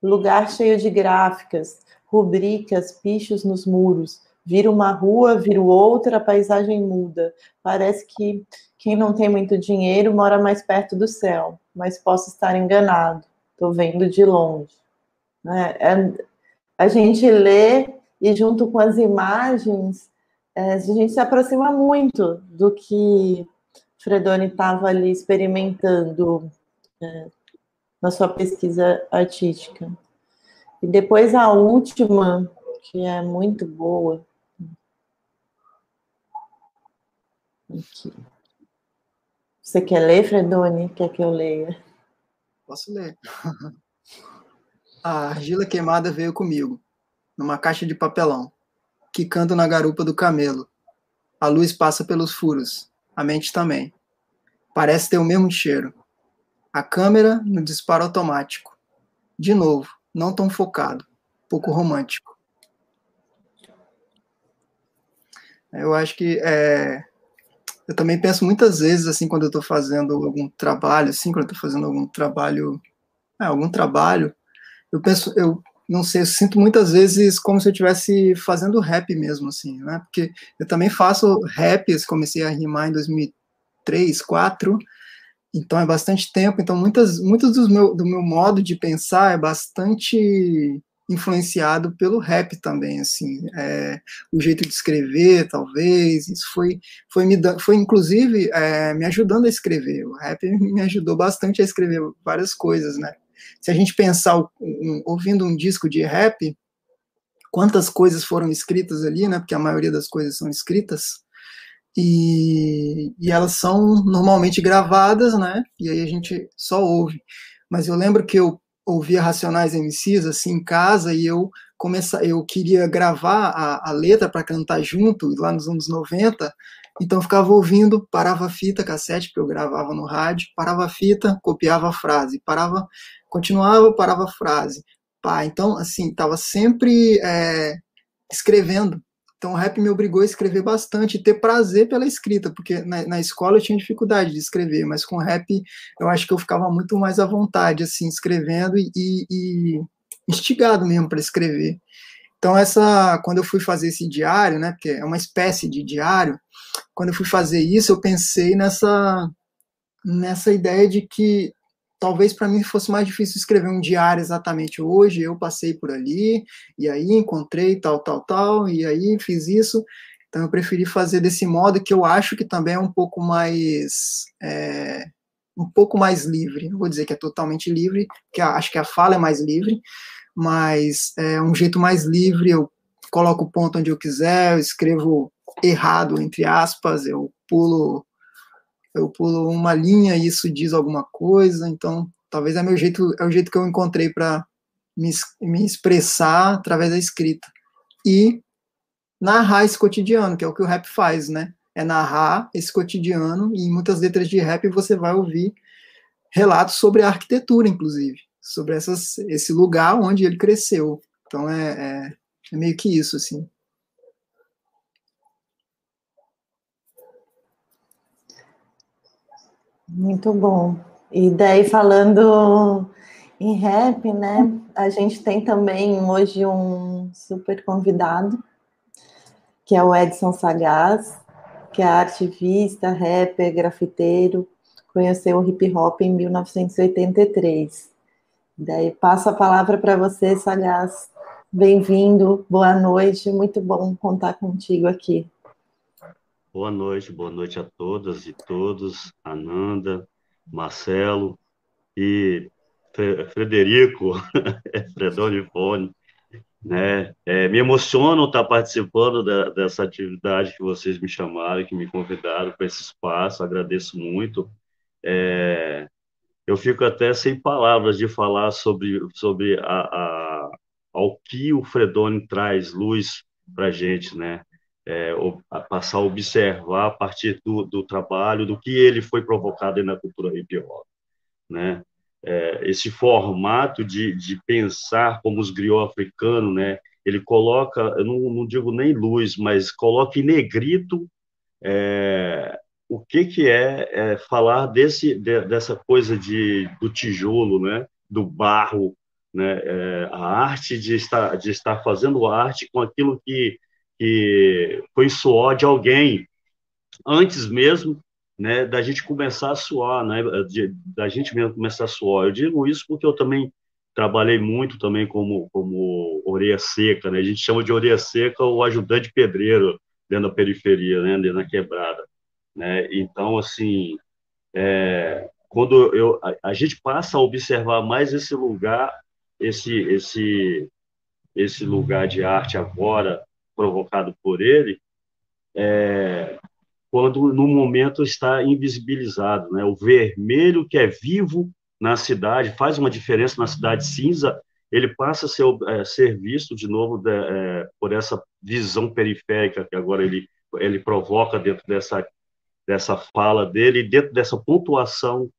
lugar cheio de gráficas, rubricas, pichos nos muros, vira uma rua, vira outra, a paisagem muda. Parece que quem não tem muito dinheiro mora mais perto do céu, mas posso estar enganado. Estou vendo de longe. É, é, a gente lê e junto com as imagens, a gente se aproxima muito do que Fredoni estava ali experimentando é, na sua pesquisa artística. E depois a última, que é muito boa, Aqui. Você quer ler, Fredoni? Quer que eu leia? Posso ler. A argila queimada veio comigo, numa caixa de papelão, quicando na garupa do camelo. A luz passa pelos furos, a mente também. Parece ter o mesmo cheiro. A câmera no disparo automático. De novo, não tão focado, pouco romântico. Eu acho que é, eu também penso muitas vezes, assim, quando eu estou fazendo algum trabalho, assim, quando eu estou fazendo algum trabalho, é, algum trabalho, eu penso, eu não sei, eu sinto muitas vezes como se eu estivesse fazendo rap mesmo, assim, né? Porque eu também faço rap, eu comecei a rimar em 2003, 2004, então é bastante tempo, então muitas, muitos do meu, do meu modo de pensar é bastante influenciado pelo rap também, assim, é, o jeito de escrever, talvez, isso foi, foi, me, foi inclusive é, me ajudando a escrever, o rap me ajudou bastante a escrever várias coisas, né, se a gente pensar, um, ouvindo um disco de rap, quantas coisas foram escritas ali, né, porque a maioria das coisas são escritas, e, e elas são normalmente gravadas, né, e aí a gente só ouve, mas eu lembro que eu ouvia Racionais MCs assim em casa e eu começa, eu queria gravar a, a letra para cantar junto lá nos anos 90, então eu ficava ouvindo, parava a fita, cassete, porque eu gravava no rádio, parava a fita, copiava a frase, parava, continuava, parava a frase. Pá, então, assim, estava sempre é, escrevendo, então, o rap me obrigou a escrever bastante e ter prazer pela escrita, porque na, na, escola eu tinha dificuldade de escrever, mas com rap eu acho que eu ficava muito mais à vontade, assim, escrevendo e, e, e instigado mesmo para escrever. Então, essa, quando eu fui fazer esse diário, né, porque é uma espécie de diário, quando eu fui fazer isso, eu pensei nessa, nessa ideia de que talvez para mim fosse mais difícil escrever um diário exatamente hoje. Eu passei por ali, e aí encontrei tal, tal, tal, e aí fiz isso. Então eu preferi fazer desse modo que eu acho que também é um pouco mais. É, um pouco mais livre. Não vou dizer que é totalmente livre, que acho que a fala é mais livre, mas é um jeito mais livre. Eu coloco o ponto onde eu quiser, eu escrevo errado, entre aspas, eu pulo eu pulo uma linha e isso diz alguma coisa, então talvez é meu jeito, é o jeito que eu encontrei para me, me expressar através da escrita. E narrar esse cotidiano, que é o que o rap faz, né? É narrar esse cotidiano, e em muitas letras de rap você vai ouvir relatos sobre a arquitetura, inclusive, sobre essas, esse lugar onde ele cresceu. Então é, é, é meio que isso, assim. Muito bom. E daí, falando em rap, né? A gente tem também hoje um super convidado, que é o Edson Sagaz, que é ativista, rapper, grafiteiro, conheceu o hip hop em 1983. Daí passo a palavra para você, Sagaz. Bem-vindo, boa noite, muito bom contar contigo aqui. Boa noite, boa noite a todas e todos, Ananda, Marcelo e Frederico, Fredone Fone, né? É, me emociono estar participando da, dessa atividade que vocês me chamaram, que me convidaram para esse espaço, agradeço muito. É, eu fico até sem palavras de falar sobre, sobre a, a, ao que o Fredone traz luz para a gente, né? É, passar a observar a partir do, do, trabalho, do que ele foi provocado na cultura hip hop, né? É, esse formato de, de pensar como os griots africanos, né? Ele coloca, eu não, não digo nem luz, mas coloca em negrito é, o que que é, é falar desse de, dessa coisa de do tijolo, né? Do barro, né? É, a arte de estar de estar fazendo arte com aquilo que que foi suor de alguém antes mesmo né, da gente começar a suar, né, de, da gente mesmo começar a suar. Eu digo isso porque eu também trabalhei muito também como como orelha seca, né? A gente chama de orelha seca o ajudante pedreiro dentro da periferia, né, dentro da quebrada, né? Então assim, é, quando eu a, a gente passa a observar mais esse lugar, esse esse esse lugar de arte agora provocado por ele, é, quando no momento está invisibilizado, né? O vermelho que é vivo na cidade faz uma diferença na cidade cinza, ele passa a ser, é, ser visto de novo de, é, por essa visão periférica que agora ele ele provoca dentro dessa dessa fala dele, dentro dessa pontuação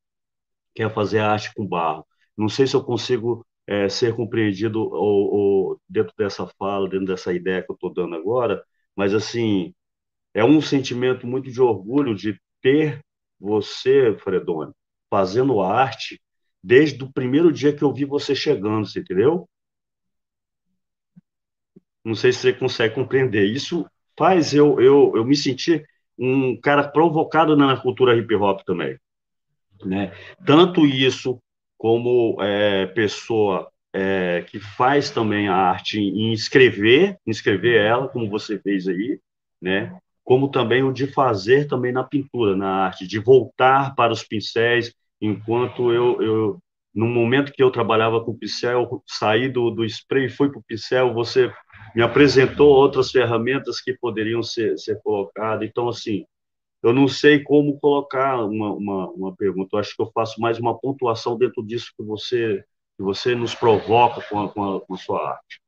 que é fazer arte com barro. Não sei se eu consigo é, ser compreendido ou, ou, dentro dessa fala, dentro dessa ideia que eu estou dando agora, mas assim é um sentimento muito de orgulho de ter você, Fredone, fazendo arte desde o primeiro dia que eu vi você chegando, você entendeu? Não sei se você consegue compreender. Isso faz eu, eu, eu me sentir um cara provocado na cultura hip hop também. Né? Tanto isso como é, pessoa é, que faz também a arte em escrever, escrever ela, como você fez aí, né? Como também o de fazer também na pintura, na arte, de voltar para os pincéis, enquanto eu, eu no momento que eu trabalhava com pincel, saí do, do spray e fui para o pincel, você me apresentou outras ferramentas que poderiam ser, ser colocadas. Então, assim, eu não sei como colocar uma, uma, uma pergunta. Eu acho que eu faço mais uma pontuação dentro disso que você que você nos provoca com a, com a, com a sua arte.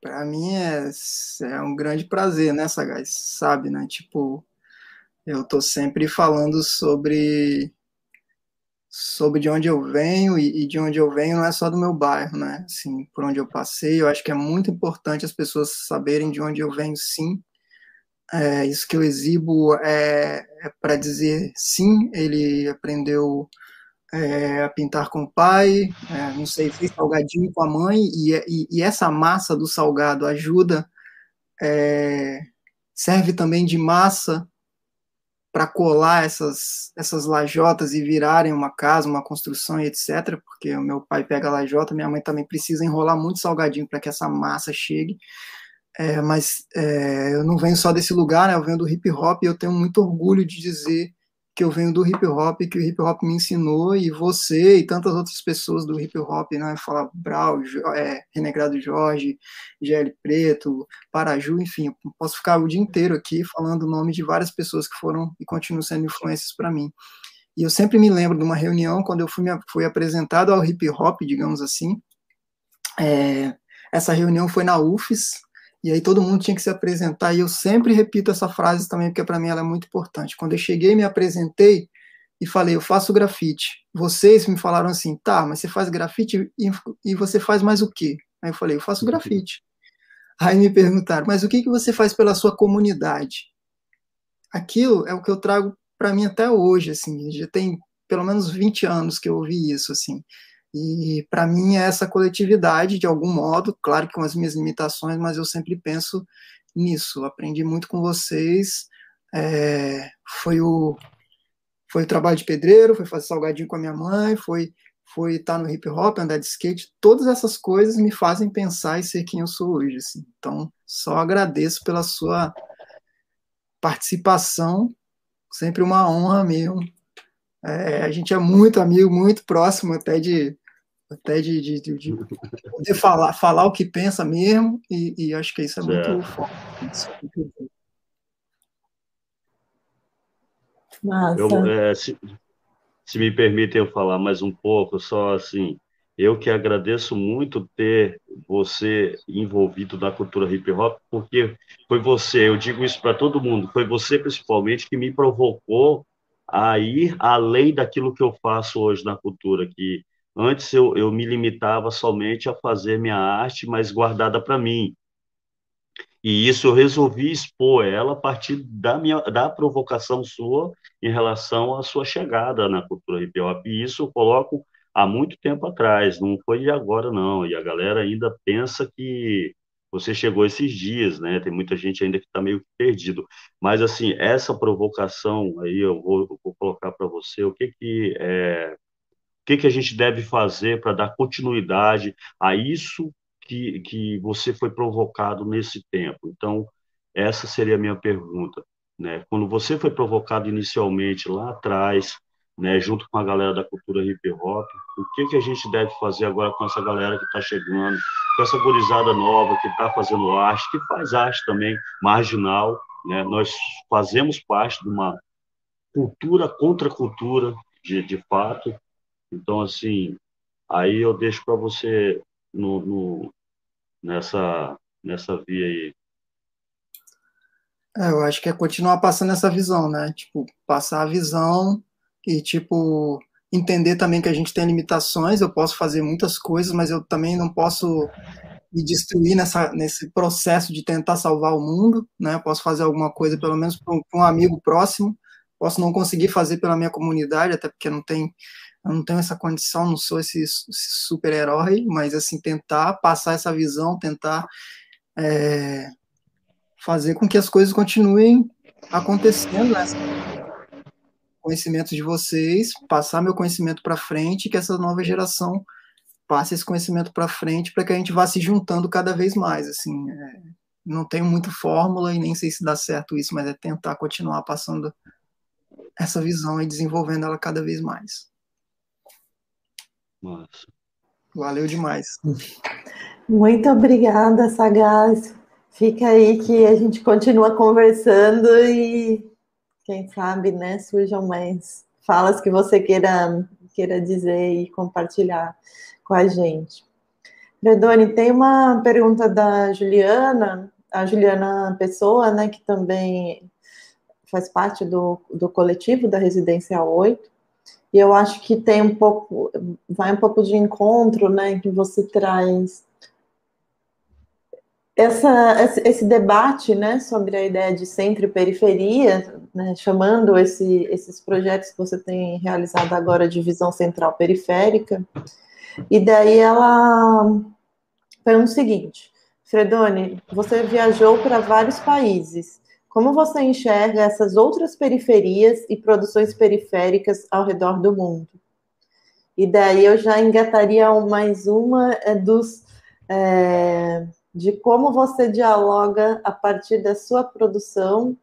Para mim é, é um grande prazer, né, Sagaz? Sabe, né? Tipo, eu tô sempre falando sobre sobre de onde eu venho e, e, de onde eu venho não é só do meu bairro, né? Assim, por onde eu passei, eu acho que é muito importante as pessoas saberem de onde eu venho, sim. É, isso que eu exibo é, é para dizer sim, ele aprendeu é, a pintar com o pai, é, não sei, fez salgadinho com a mãe, e, e, e essa massa do salgado ajuda, é, serve também de massa para colar essas, essas lajotas e virarem uma casa, uma construção e etc. Porque o meu pai pega lajota, minha mãe também precisa enrolar muito salgadinho para que essa massa chegue. É, mas é, eu não venho só desse lugar, né? Eu venho do hip hop e eu tenho muito orgulho de dizer que eu venho do hip hop, que o hip hop me ensinou, e você e tantas outras pessoas do hip hop, né? Fala Brau, é, Renegrado Jorge, GL Preto, Paraju, enfim, posso ficar o dia inteiro aqui falando o nome de várias pessoas que foram e continuam sendo influências para mim. E eu sempre me lembro de uma reunião quando eu fui, fui apresentado ao hip hop, digamos assim. É, essa reunião foi na UFES, e aí todo mundo tinha que se apresentar, e eu sempre repito essa frase também, porque para mim ela é muito importante. Quando eu cheguei, me apresentei e falei, eu faço grafite. Vocês me falaram assim, tá, mas você faz grafite e, e você faz mais o quê? Aí eu falei, eu faço grafite. Aí me perguntaram, mas o que, que você faz pela sua comunidade? Aquilo é o que eu trago para mim até hoje, assim, já tem pelo menos 20 anos que eu ouvi isso, assim. E para mim é essa coletividade, de algum modo, claro que com as minhas limitações, mas eu sempre penso nisso. Aprendi muito com vocês. É, foi o foi o trabalho de pedreiro, foi fazer salgadinho com a minha mãe, foi foi estar no hip hop, andar de skate. Todas essas coisas me fazem pensar e ser quem eu sou hoje. Assim. Então, só agradeço pela sua participação. Sempre uma honra mesmo é, a gente é muito amigo, muito próximo até de até de, de, de, de poder falar, falar o que pensa mesmo, e, e acho que isso é certo. muito forte. Eu, é, se, se me permitem eu falar mais um pouco, só assim, eu que agradeço muito ter você envolvido na cultura hip hop, porque foi você, eu digo isso para todo mundo, foi você principalmente que me provocou a ir além daquilo que eu faço hoje na cultura, que antes eu, eu me limitava somente a fazer minha arte, mas guardada para mim. E isso eu resolvi expor ela a partir da minha da provocação sua em relação à sua chegada na cultura hip hop. E isso eu coloco há muito tempo atrás, não foi de agora não. E a galera ainda pensa que você chegou esses dias, né? Tem muita gente ainda que está meio perdido. Mas assim, essa provocação aí eu vou, eu vou colocar para você. O que que é, que que a gente deve fazer para dar continuidade a isso que que você foi provocado nesse tempo? Então, essa seria a minha pergunta, né? Quando você foi provocado inicialmente lá atrás, né, junto com a galera da cultura hip hop, o que que a gente deve fazer agora com essa galera que está chegando, com essa gurizada nova que está fazendo arte, que faz arte também marginal, né? Nós fazemos parte de uma cultura contra cultura, de, de fato. Então, assim, aí eu deixo para você no, no, nessa nessa via aí. É, eu acho que é continuar passando essa visão, né? Tipo, passar a visão e, tipo, entender também que a gente tem limitações, eu posso fazer muitas coisas, mas eu também não posso me destruir nessa, nesse processo de tentar salvar o mundo, né? Eu posso fazer alguma coisa, pelo menos para um, um, amigo próximo, posso não conseguir fazer pela minha comunidade, até porque não tem eu não tenho essa condição, não sou esse, esse super-herói, mas assim, tentar passar essa visão, tentar é, fazer com que as coisas continuem acontecendo, né? conhecimentos de vocês, passar meu conhecimento para frente, que essa nova geração passe esse conhecimento para frente, para que a gente vá se juntando cada vez mais. Assim, é, não tenho muito fórmula e nem sei se dá certo isso, mas é tentar continuar passando essa visão e desenvolvendo ela cada vez mais. Massa. Valeu demais. Muito obrigada, Sagaz. Fica aí que a gente continua conversando e quem sabe, né, surjam mais falas que você queira, queira dizer e compartilhar com a gente. Redone, tem uma pergunta da Juliana, a Juliana Pessoa, né, que também faz parte do, do coletivo da Residência 8, e eu acho que tem um pouco, vai um pouco de encontro, né, que você traz essa, esse debate, né, sobre a ideia de centro e periferia, né, chamando esse, esses projetos que você tem realizado agora de visão central periférica, e daí ela pergunta o seguinte, Fredone, você viajou para vários países, como você enxerga essas outras periferias e produções periféricas ao redor do mundo? E daí eu já engataria mais uma é, dos é, de como você dialoga a partir da sua produção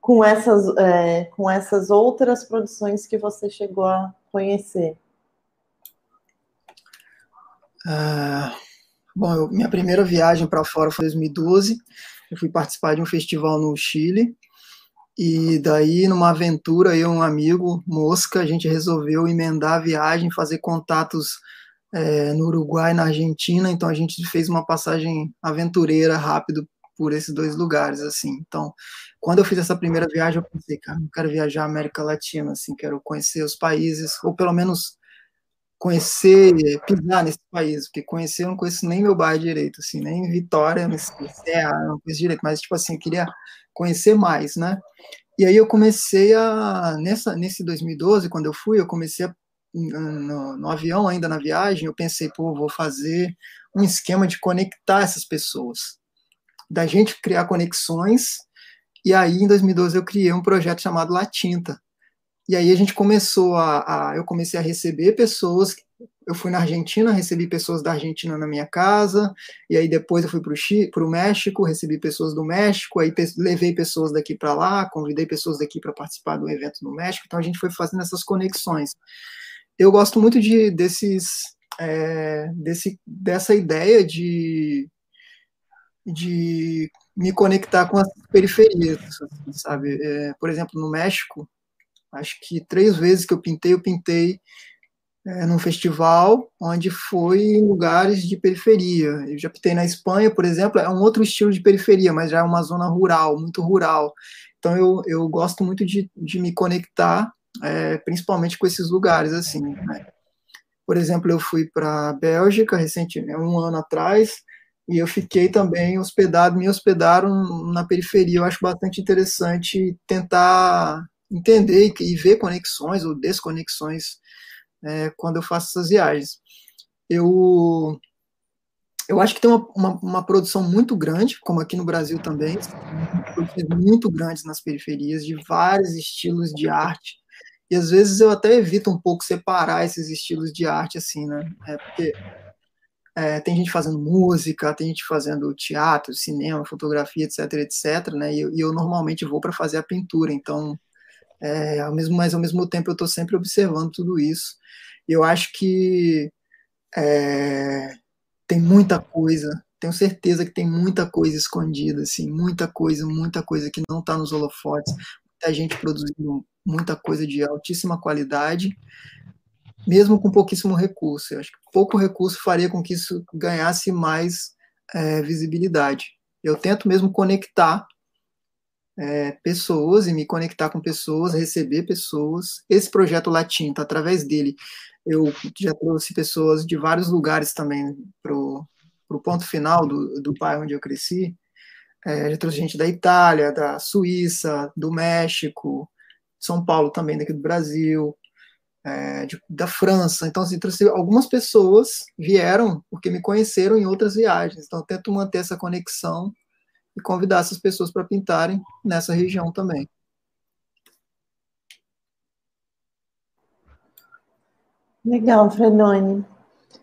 com essas, é, com essas outras produções que você chegou a conhecer. Uh, bom, eu, minha primeira viagem para fora foi em 2012 eu fui participar de um festival no Chile, e daí, numa aventura, eu e um amigo, Mosca, a gente resolveu emendar a viagem, fazer contatos é, no Uruguai, na Argentina, então a gente fez uma passagem aventureira, rápido, por esses dois lugares, assim. Então, quando eu fiz essa primeira viagem, eu pensei, cara, eu quero viajar à América Latina, assim, quero conhecer os países, ou pelo menos conhecer, pisar nesse país, porque conhecer eu não conheço nem meu bairro direito, assim, nem Vitória, Serra, não conheço direito, mas, tipo assim, eu queria conhecer mais, né? E aí eu comecei a, nessa, nesse 2012, quando eu fui, eu comecei a, no, no avião, ainda na viagem, eu pensei, pô, vou fazer um esquema de conectar essas pessoas, da gente criar conexões, e aí em 2012 eu criei um projeto chamado La Tinta, e aí a gente começou a, a, eu comecei a receber pessoas. Eu fui na Argentina, recebi pessoas da Argentina na minha casa, e aí depois eu fui para o México, recebi pessoas do México, aí pe levei pessoas daqui para lá, convidei pessoas daqui para participar do evento no México, então a gente foi fazendo essas conexões. Eu gosto muito de desses é, desse, dessa ideia de, de me conectar com as periferias, sabe? É, por exemplo, no México, Acho que três vezes que eu pintei, eu pintei é, num festival onde foi em lugares de periferia. Eu já pintei na Espanha, por exemplo, é um outro estilo de periferia, mas já é uma zona rural, muito rural. Então eu, eu gosto muito de, de me conectar, é, principalmente com esses lugares, assim. Né? Por exemplo, eu fui para a Bélgica recentemente, um ano atrás, e eu fiquei também hospedado, me hospedaram na periferia. Eu acho bastante interessante tentar entender e ver conexões ou desconexões é, quando eu faço essas viagens. Eu, eu acho que tem uma, uma, uma, produção muito grande, como aqui no Brasil também, muito grandes nas periferias, de vários estilos de arte. E às vezes eu até evito um pouco separar esses estilos de arte, assim, né? É porque é, tem gente fazendo música, tem gente fazendo teatro, cinema, fotografia, etc, etc, né? E eu, e eu normalmente vou para fazer a pintura, então é, ao mesmo, mas ao mesmo tempo eu estou sempre observando tudo isso. Eu acho que é, tem muita coisa, tenho certeza que tem muita coisa escondida, assim, muita coisa, muita coisa que não está nos holofotes, muita gente produzindo muita coisa de altíssima qualidade, mesmo com pouquíssimo recurso. Eu acho que pouco recurso faria com que isso ganhasse mais é, visibilidade. Eu tento mesmo conectar é, pessoas e me conectar com pessoas, receber pessoas. Esse projeto Latinta, através dele, eu já trouxe pessoas de vários lugares também para o ponto final do, do bairro onde eu cresci. É, já trouxe gente da Itália, da Suíça, do México, São Paulo também, daqui do Brasil, é, de, da França. Então, assim, trouxe algumas pessoas vieram porque me conheceram em outras viagens. Então, eu tento manter essa conexão e convidar essas pessoas para pintarem nessa região também. Legal, Fredoni.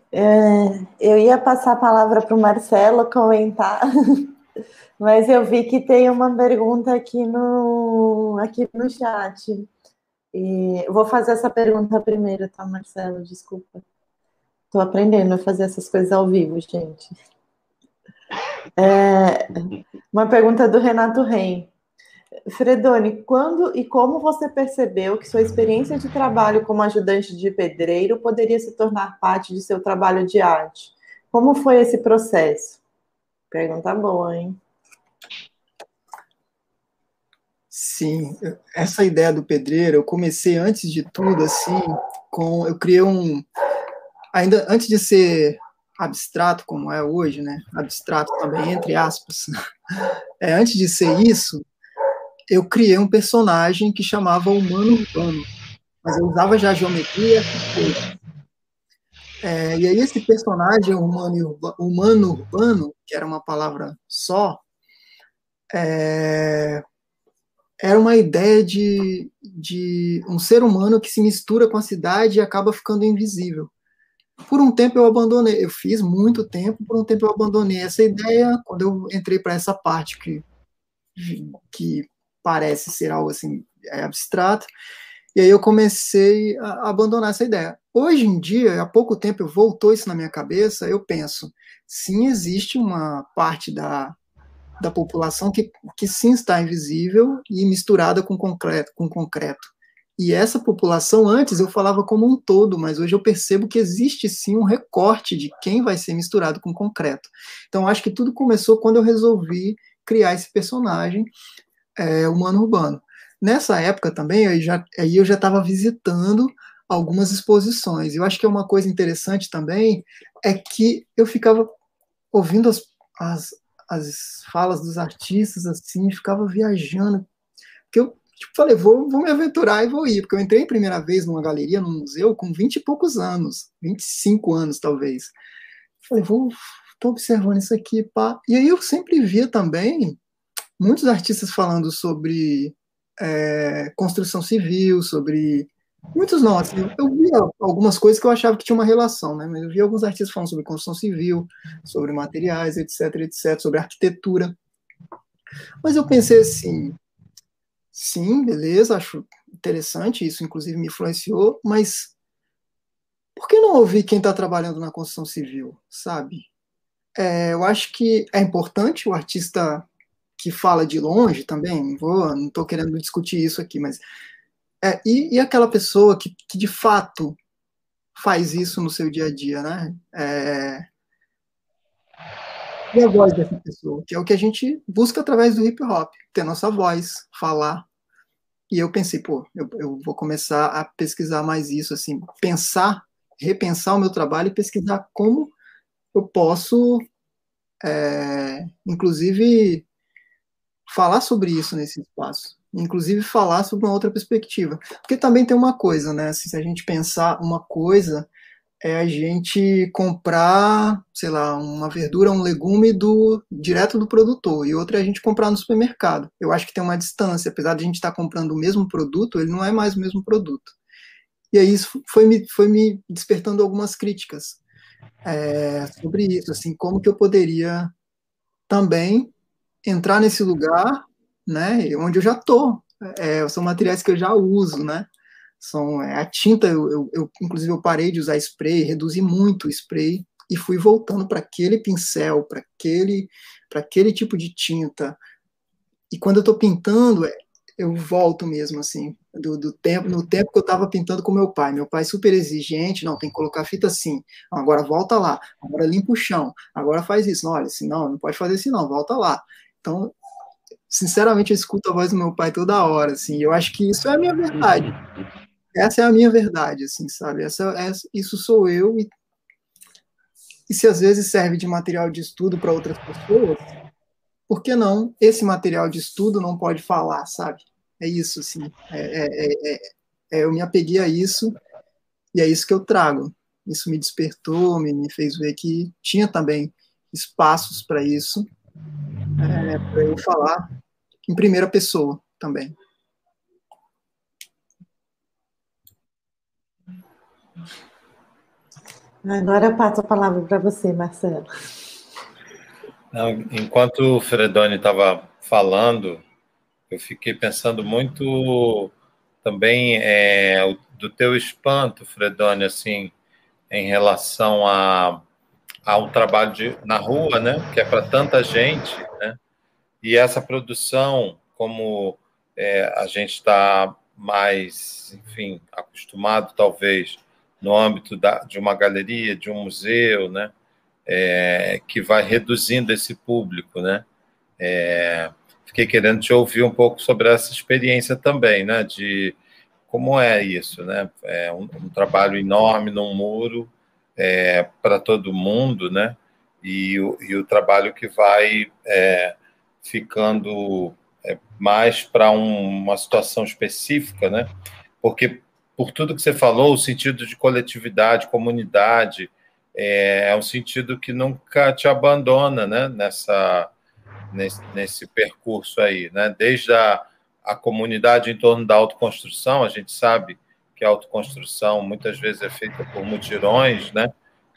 É, eu ia passar a palavra para o Marcelo comentar, mas eu vi que tem uma pergunta aqui no, aqui no chat. E vou fazer essa pergunta primeiro, tá, Marcelo? Desculpa. Estou aprendendo a fazer essas coisas ao vivo, gente. É, uma pergunta do Renato Reim. Fredoni, quando e como você percebeu que sua experiência de trabalho como ajudante de pedreiro poderia se tornar parte de seu trabalho de arte? Como foi esse processo? Pergunta boa, hein? Sim, essa ideia do pedreiro, eu comecei antes de tudo, assim, com. Eu criei um. Ainda antes de ser abstrato como é hoje, né? Abstrato também, entre aspas. É, antes de ser isso, eu criei um personagem que chamava Humano Urbano, mas eu usava já geometria é, e aí esse personagem humano, humano urbano, que era uma palavra só, é, era uma ideia de, de um ser humano que se mistura com a cidade e acaba ficando invisível. Por um tempo eu abandonei, eu fiz muito tempo, por um tempo eu abandonei essa ideia, quando eu entrei para essa parte que, que parece ser algo assim é, abstrato. E aí eu comecei a abandonar essa ideia. Hoje em dia, há pouco tempo voltou isso na minha cabeça, eu penso, sim, existe uma parte da, da população que, que sim está invisível e misturada com concreto, com concreto. E essa população, antes eu falava como um todo, mas hoje eu percebo que existe sim um recorte de quem vai ser misturado com concreto. Então, acho que tudo começou quando eu resolvi criar esse personagem é, humano urbano. Nessa época também, aí, já, aí eu já estava visitando algumas exposições. Eu acho que é uma coisa interessante também é que eu ficava ouvindo as, as, as falas dos artistas assim, ficava viajando. Porque eu tipo, falei, vou, vou me aventurar e vou ir, porque eu entrei a primeira vez numa galeria, num museu, com 20 e poucos anos, 25 anos talvez. Falei, vou, tô observando isso aqui, pá. E aí eu sempre via também muitos artistas falando sobre é, construção civil, sobre. Muitos assim, eu via algumas coisas que eu achava que tinha uma relação, né? Mas eu via alguns artistas falando sobre construção civil, sobre materiais, etc, etc, sobre arquitetura. Mas eu pensei assim, sim, beleza, acho interessante, isso inclusive me influenciou, mas por que não ouvir quem está trabalhando na construção civil, sabe? É, eu acho que é importante o artista que fala de longe também, não vou, não estou querendo discutir isso aqui, mas é, e, e, aquela pessoa que, que de fato faz isso no seu dia a dia, né? É, e a voz dessa pessoa, que é o que a gente busca através do hip hop, ter nossa voz, falar. E eu pensei, pô, eu, eu vou começar a pesquisar mais isso, assim, pensar, repensar o meu trabalho e pesquisar como eu posso, é, inclusive, falar sobre isso nesse espaço, inclusive falar sobre uma outra perspectiva. Porque também tem uma coisa, né? Se a gente pensar uma coisa é a gente comprar, sei lá, uma verdura, um legume do direto do produtor, e outra é a gente comprar no supermercado. Eu acho que tem uma distância, apesar de a gente estar comprando o mesmo produto, ele não é mais o mesmo produto. E aí isso foi me, foi me despertando algumas críticas é, sobre isso, assim, como que eu poderia também entrar nesse lugar, né, onde eu já tô. É, são materiais que eu já uso, né? São é, a tinta, eu, eu, eu, inclusive eu parei de usar spray, reduzi muito o spray e fui voltando para aquele pincel, para aquele, para aquele tipo de tinta. E quando eu estou pintando, é, eu volto mesmo assim do, do, tempo no tempo que eu estava pintando com meu pai meu pai super exigente não tem que colocar fita assim agora volta lá agora limpa o chão agora faz isso não olha assim não não pode fazer assim não volta lá então, sinceramente, eu escuto a voz do meu pai toda hora, assim, eu acho que isso é a minha verdade. Essa é a minha verdade, assim, sabe? Essa, essa isso sou eu e, e se às vezes serve de material de estudo para outras pessoas, por que não? Esse material de estudo não pode falar, sabe? É isso, assim. É, é, é, é eu me apeguei a isso e é isso que eu trago. Isso me despertou, me, me fez ver que tinha também espaços para isso é, para eu falar em primeira pessoa também. Agora eu passo a palavra para você, Marcelo. enquanto o Fredoni estava falando, eu fiquei pensando muito também é, do teu espanto, Fredoni, assim, em relação a, ao trabalho de, na rua, né, que é para tanta gente, né, e essa produção, como é, a gente está mais, enfim, acostumado, talvez, no âmbito da, de uma galeria, de um museu, né, é, que vai reduzindo esse público, né, é, fiquei querendo te ouvir um pouco sobre essa experiência também, né? De como é isso, né? É um, um trabalho enorme num muro é, para todo mundo, né? E o, e o trabalho que vai é, ficando é, mais para um, uma situação específica, né? Porque por tudo que você falou, o sentido de coletividade, comunidade, é, é um sentido que nunca te abandona, né? Nessa nesse, nesse percurso aí, né? Desde a, a comunidade em torno da autoconstrução, a gente sabe que a autoconstrução muitas vezes é feita por mutirões, né?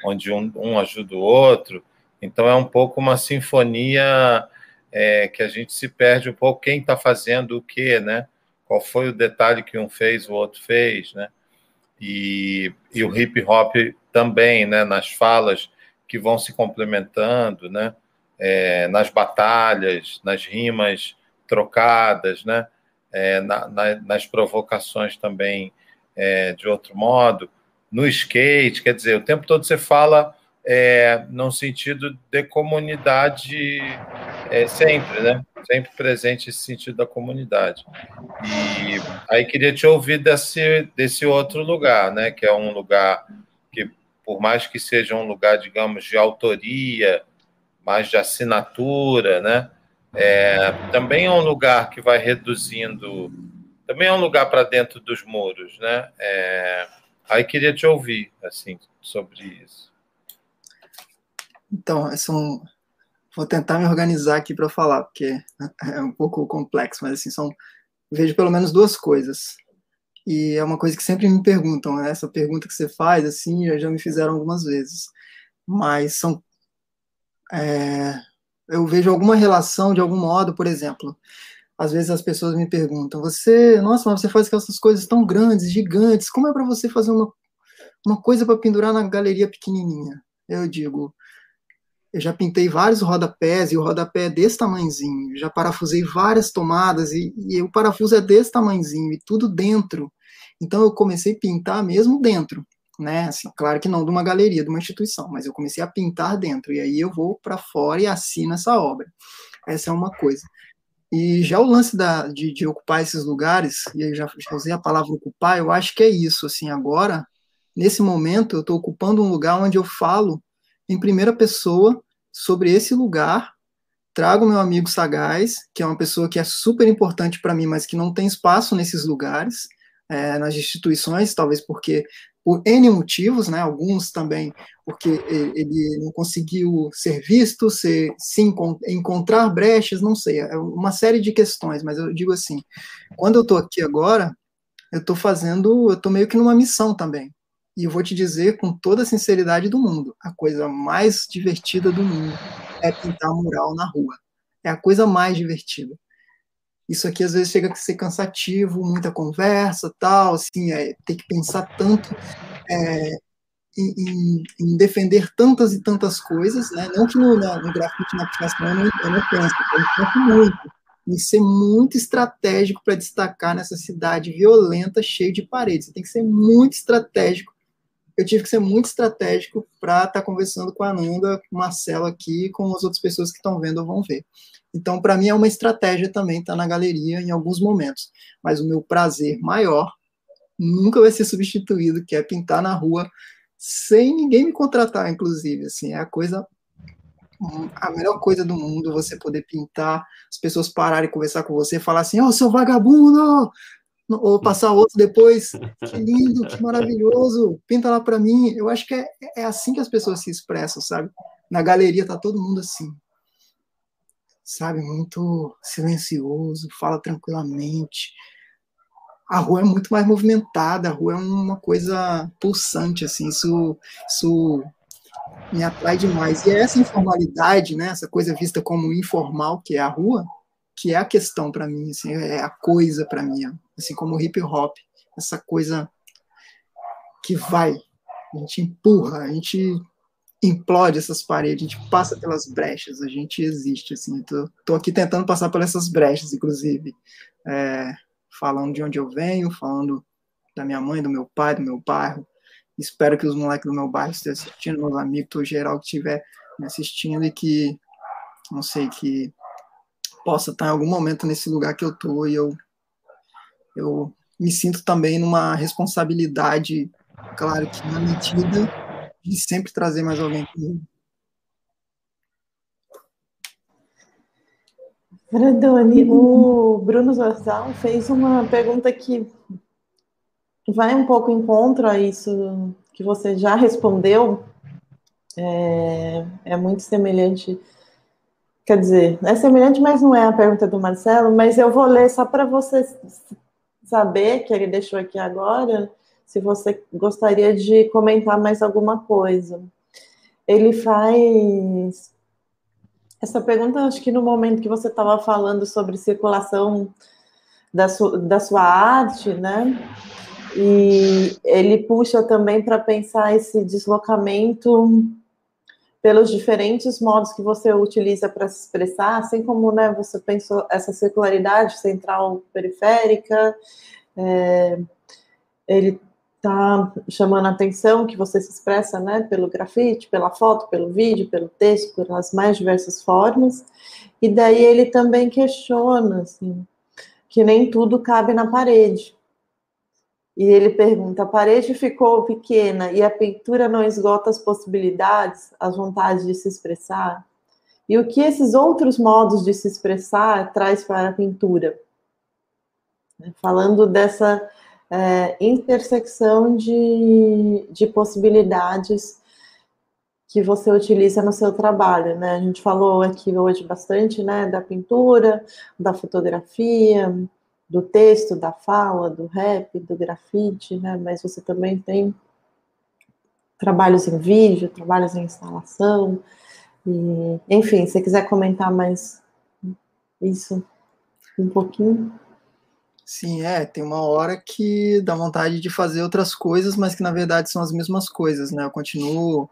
Onde um, um ajuda o outro. Então é um pouco uma sinfonia é, que a gente se perde um pouco quem está fazendo o quê, né? Qual foi o detalhe que um fez, o outro fez, né? E, e o hip hop também, né? Nas falas que vão se complementando, né? é, nas batalhas, nas rimas trocadas, né? É, na, na, nas provocações também é, de outro modo, no skate, quer dizer, o tempo todo você fala é, num sentido de comunidade é, sempre, né? Sempre presente esse sentido da comunidade. E aí queria te ouvir desse, desse outro lugar, né? Que é um lugar que, por mais que seja um lugar, digamos, de autoria, mais de assinatura, né? É, também é um lugar que vai reduzindo, também é um lugar para dentro dos muros, né? É, aí queria te ouvir, assim, sobre isso. Então, são, vou tentar me organizar aqui para falar, porque é um pouco complexo, mas assim, são, vejo pelo menos duas coisas. E é uma coisa que sempre me perguntam, né? essa pergunta que você faz, assim, já, já me fizeram algumas vezes. Mas são é, eu vejo alguma relação de algum modo, por exemplo. Às vezes as pessoas me perguntam: você, nossa, mas você faz aquelas coisas tão grandes, gigantes, como é para você fazer uma, uma coisa para pendurar na galeria pequenininha? Eu digo: eu já pintei vários rodapés e o rodapé é desse tamanhozinho, já parafusei várias tomadas e, e o parafuso é desse tamanhozinho e tudo dentro. Então eu comecei a pintar mesmo dentro né? Assim, claro que não de uma galeria, de uma instituição, mas eu comecei a pintar dentro e aí eu vou para fora e assino essa obra. Essa é uma coisa. E já o lance da, de, de ocupar esses lugares, e eu já, já usei a palavra ocupar, eu acho que é isso. Assim, agora, nesse momento, eu estou ocupando um lugar onde eu falo em primeira pessoa sobre esse lugar. Trago meu amigo Sagaz, que é uma pessoa que é super importante para mim, mas que não tem espaço nesses lugares, é, nas instituições, talvez porque por N motivos, né, alguns também porque ele não conseguiu ser visto, ser, se encontrar brechas, não sei, é uma série de questões, mas eu digo assim, quando eu estou aqui agora, eu estou fazendo, eu estou meio que numa missão também, e eu vou te dizer com toda a sinceridade do mundo, a coisa mais divertida do mundo é pintar mural na rua, é a coisa mais divertida. Isso aqui às vezes chega a ser cansativo, muita conversa, tal, assim, é, ter que pensar tanto é, em, em, defender tantas e tantas coisas, né? Não que no, no grafite, na aplicação, eu não, eu não penso, eu penso muito em ser muito estratégico para destacar nessa cidade violenta, cheia de paredes. Você tem que ser muito estratégico. Eu tive que ser muito estratégico para estar tá conversando com a Ananda, com Marcelo aqui, com as outras pessoas que estão vendo ou vão ver. Então, para mim, é uma estratégia também estar tá na galeria em alguns momentos. Mas o meu prazer maior nunca vai ser substituído, que é pintar na rua sem ninguém me contratar, inclusive. Assim, é a coisa a melhor coisa do mundo você poder pintar, as pessoas pararem e conversar com você, falar assim, ó, oh, seu vagabundo! Ou passar outro depois, que lindo, que maravilhoso, pinta lá para mim. Eu acho que é, é assim que as pessoas se expressam, sabe? Na galeria tá todo mundo assim, sabe? Muito silencioso, fala tranquilamente. a rua é muito mais movimentada, a rua é uma coisa pulsante, assim, isso, isso me atrai demais. E é essa informalidade, né, essa coisa vista como informal, que é a rua, que é a questão para mim, assim, é a coisa para mim, assim como o hip hop, essa coisa que vai, a gente empurra, a gente implode essas paredes, a gente passa pelas brechas, a gente existe, assim, tô, tô aqui tentando passar por essas brechas, inclusive, é, falando de onde eu venho, falando da minha mãe, do meu pai, do meu bairro, espero que os moleques do meu bairro estejam assistindo, meus amigos, todo geral que estiver me assistindo e que, não sei, que possa estar em algum momento nesse lugar que eu tô e eu, eu me sinto também numa responsabilidade, claro que na medida de sempre trazer mais alguém comigo. Fredoni, o Bruno Zorzal fez uma pergunta que vai um pouco em contra a isso que você já respondeu. É, é muito semelhante. Quer dizer, é semelhante, mas não é a pergunta do Marcelo. Mas eu vou ler só para você saber que ele deixou aqui agora, se você gostaria de comentar mais alguma coisa. Ele faz essa pergunta, acho que no momento que você estava falando sobre circulação da, su, da sua arte, né? E ele puxa também para pensar esse deslocamento pelos diferentes modos que você utiliza para se expressar, assim como né, você pensou essa circularidade central periférica, é, ele está chamando a atenção que você se expressa né, pelo grafite, pela foto, pelo vídeo, pelo texto, pelas mais diversas formas, e daí ele também questiona assim, que nem tudo cabe na parede. E ele pergunta: a parede ficou pequena e a pintura não esgota as possibilidades, as vontades de se expressar? E o que esses outros modos de se expressar traz para a pintura? Falando dessa é, intersecção de, de possibilidades que você utiliza no seu trabalho, né? A gente falou aqui hoje bastante, né, da pintura, da fotografia, do texto, da fala, do rap, do grafite, né? Mas você também tem trabalhos em vídeo, trabalhos em instalação, e, enfim, se quiser comentar mais isso um pouquinho. Sim, é, tem uma hora que dá vontade de fazer outras coisas, mas que na verdade são as mesmas coisas, né? Eu continuo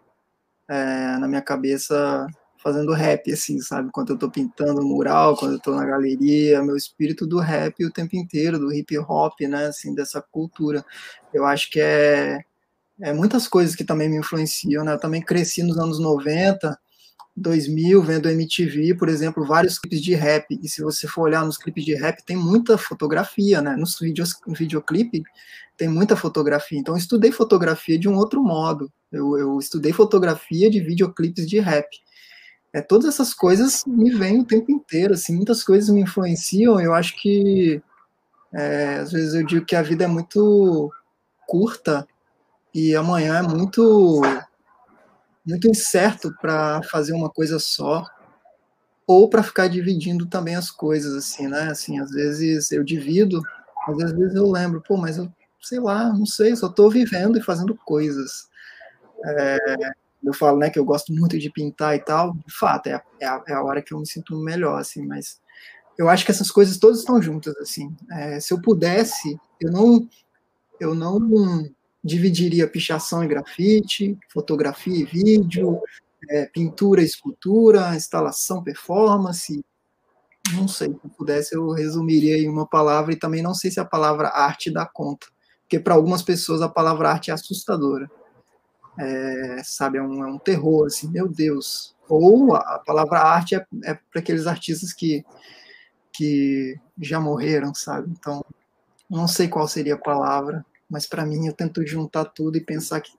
é, na minha cabeça fazendo rap, assim, sabe? Quando eu tô pintando mural, quando eu tô na galeria, meu espírito do rap o tempo inteiro, do hip hop, né? Assim, dessa cultura. Eu acho que é, é muitas coisas que também me influenciam, né? Eu também cresci nos anos 90, 2000, vendo MTV, por exemplo, vários clipes de rap. E se você for olhar nos clipes de rap, tem muita fotografia, né? Nos vídeos, no videoclipe tem muita fotografia. Então, eu estudei fotografia de um outro modo. Eu, eu estudei fotografia de videoclipes de rap é, todas essas coisas me vêm o tempo inteiro, assim, muitas coisas me influenciam. Eu acho que é, às vezes eu digo que a vida é muito curta e amanhã é muito muito incerto para fazer uma coisa só ou para ficar dividindo também as coisas assim, né? Assim, às vezes eu divido, mas às vezes eu lembro, pô, mas eu sei lá, não sei, só estou vivendo e fazendo coisas. É, eu falo, né, que eu gosto muito de pintar e tal, de fato, é é a, é a hora que eu me sinto melhor, assim, mas eu acho que essas coisas todas estão juntas, assim. É, se eu pudesse, eu não, eu não dividiria pichação e grafite, fotografia e vídeo, é, pintura escultura, instalação, performance. Não sei, se eu pudesse, eu resumiria em uma palavra, e também não sei se a palavra arte dá conta, porque para algumas pessoas a palavra arte é assustadora é, sabe, é um, é um, terror, assim, meu Deus. Ou a palavra arte é, é para aqueles artistas que, que já morreram, sabe? Então, não sei qual seria a palavra, mas para mim eu tento juntar tudo e pensar que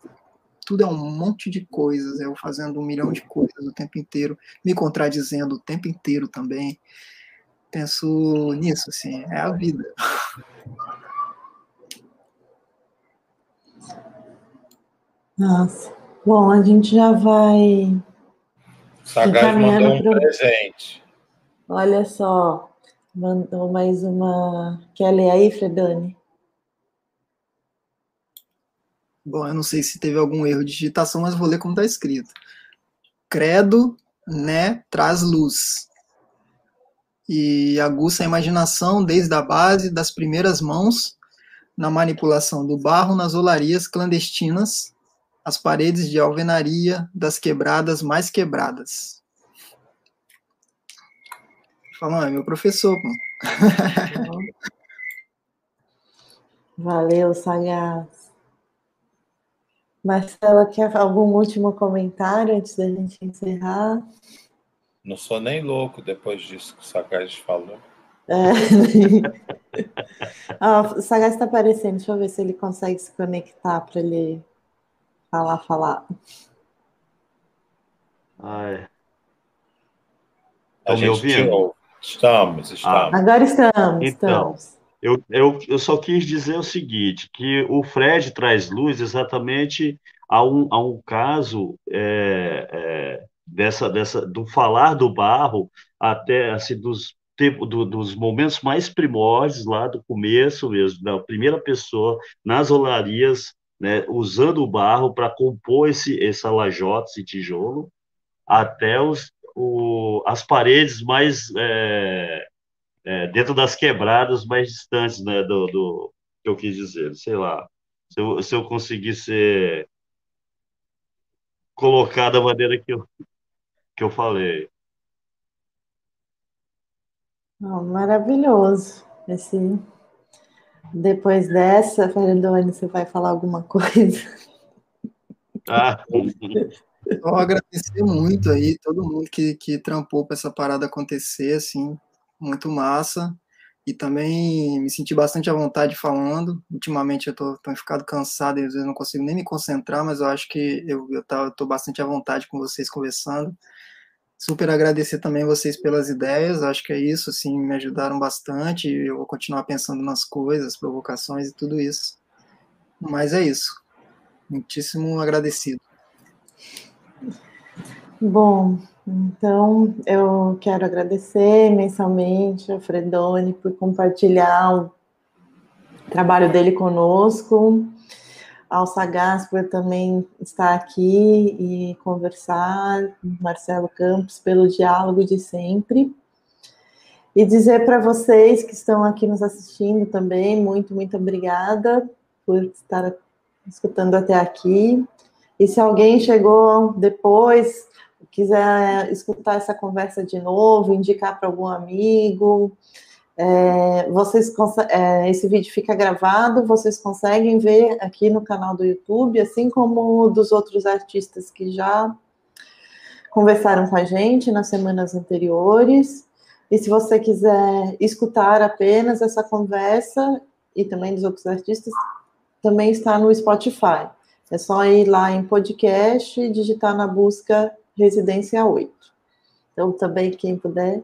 tudo é um monte de coisas, eu fazendo um milhão de coisas o tempo inteiro, me contradizendo o tempo inteiro também. Penso nisso, assim, é a vida. Nossa. Bom, a gente já vai. Sagaz mandou um pro... presente. Olha só, mandou mais uma. Quer ler aí, Fredani? Bom, eu não sei se teve algum erro de digitação, mas vou ler como está escrito. Credo, né, traz luz. E aguça a imaginação desde a base das primeiras mãos na manipulação do barro nas olarias clandestinas, as paredes de alvenaria das quebradas mais quebradas. Falando, é meu professor. Valeu, Sagaz. Marcela, quer algum último comentário antes da gente encerrar? Não sou nem louco depois disso que o Sagaz falou. É. ah, o Sagaz está aparecendo, deixa eu ver se ele consegue se conectar para ele falar, falar. Ai. A gente ouvindo? Estamos, estamos. Ah, agora estamos, então, estamos. Eu, eu, eu só quis dizer o seguinte, que o Fred traz luz exatamente a um, a um caso é, é, dessa, dessa, do falar do barro até assim, dos, tempo, do, dos momentos mais primórdios lá do começo mesmo, da primeira pessoa nas olarias, né, usando o barro para compor esse, essa lajota, esse tijolo, até os, o, as paredes mais é, é, dentro das quebradas mais distantes, né, do, do que eu quis dizer, sei lá, se eu, se eu conseguir ser colocar da maneira que eu, que eu falei. Oh, maravilhoso. Esse... Depois dessa, Fernandone, você vai falar alguma coisa? Ah. Só agradecer muito aí todo mundo que, que trampou para essa parada acontecer, assim, muito massa. E também me senti bastante à vontade falando. Ultimamente eu tô, tô ficado cansado e às vezes não consigo nem me concentrar, mas eu acho que eu, eu, tá, eu tô bastante à vontade com vocês conversando. Super agradecer também vocês pelas ideias, acho que é isso, assim, me ajudaram bastante. Eu vou continuar pensando nas coisas, provocações e tudo isso. Mas é isso. Muitíssimo agradecido. Bom, então, eu quero agradecer imensamente ao Fredoni por compartilhar o trabalho dele conosco, ao Sagaz por também estar aqui e conversar, Marcelo Campos pelo diálogo de sempre. E dizer para vocês que estão aqui nos assistindo também, muito, muito obrigada por estar escutando até aqui. E se alguém chegou depois, quiser escutar essa conversa de novo, indicar para algum amigo, é, vocês é, esse vídeo fica gravado, vocês conseguem ver aqui no canal do YouTube, assim como dos outros artistas que já conversaram com a gente nas semanas anteriores. E se você quiser escutar apenas essa conversa e também dos outros artistas, também está no Spotify. É só ir lá em podcast e digitar na busca Residência 8. Então, também quem puder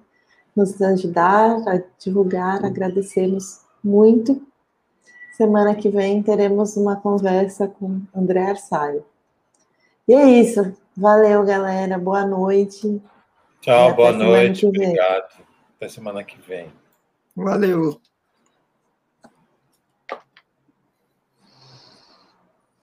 nos ajudar a divulgar, agradecemos muito. Semana que vem teremos uma conversa com André Arsaio. E é isso. Valeu, galera. Boa noite. Tchau, boa noite. Obrigado. Até semana que vem. Valeu.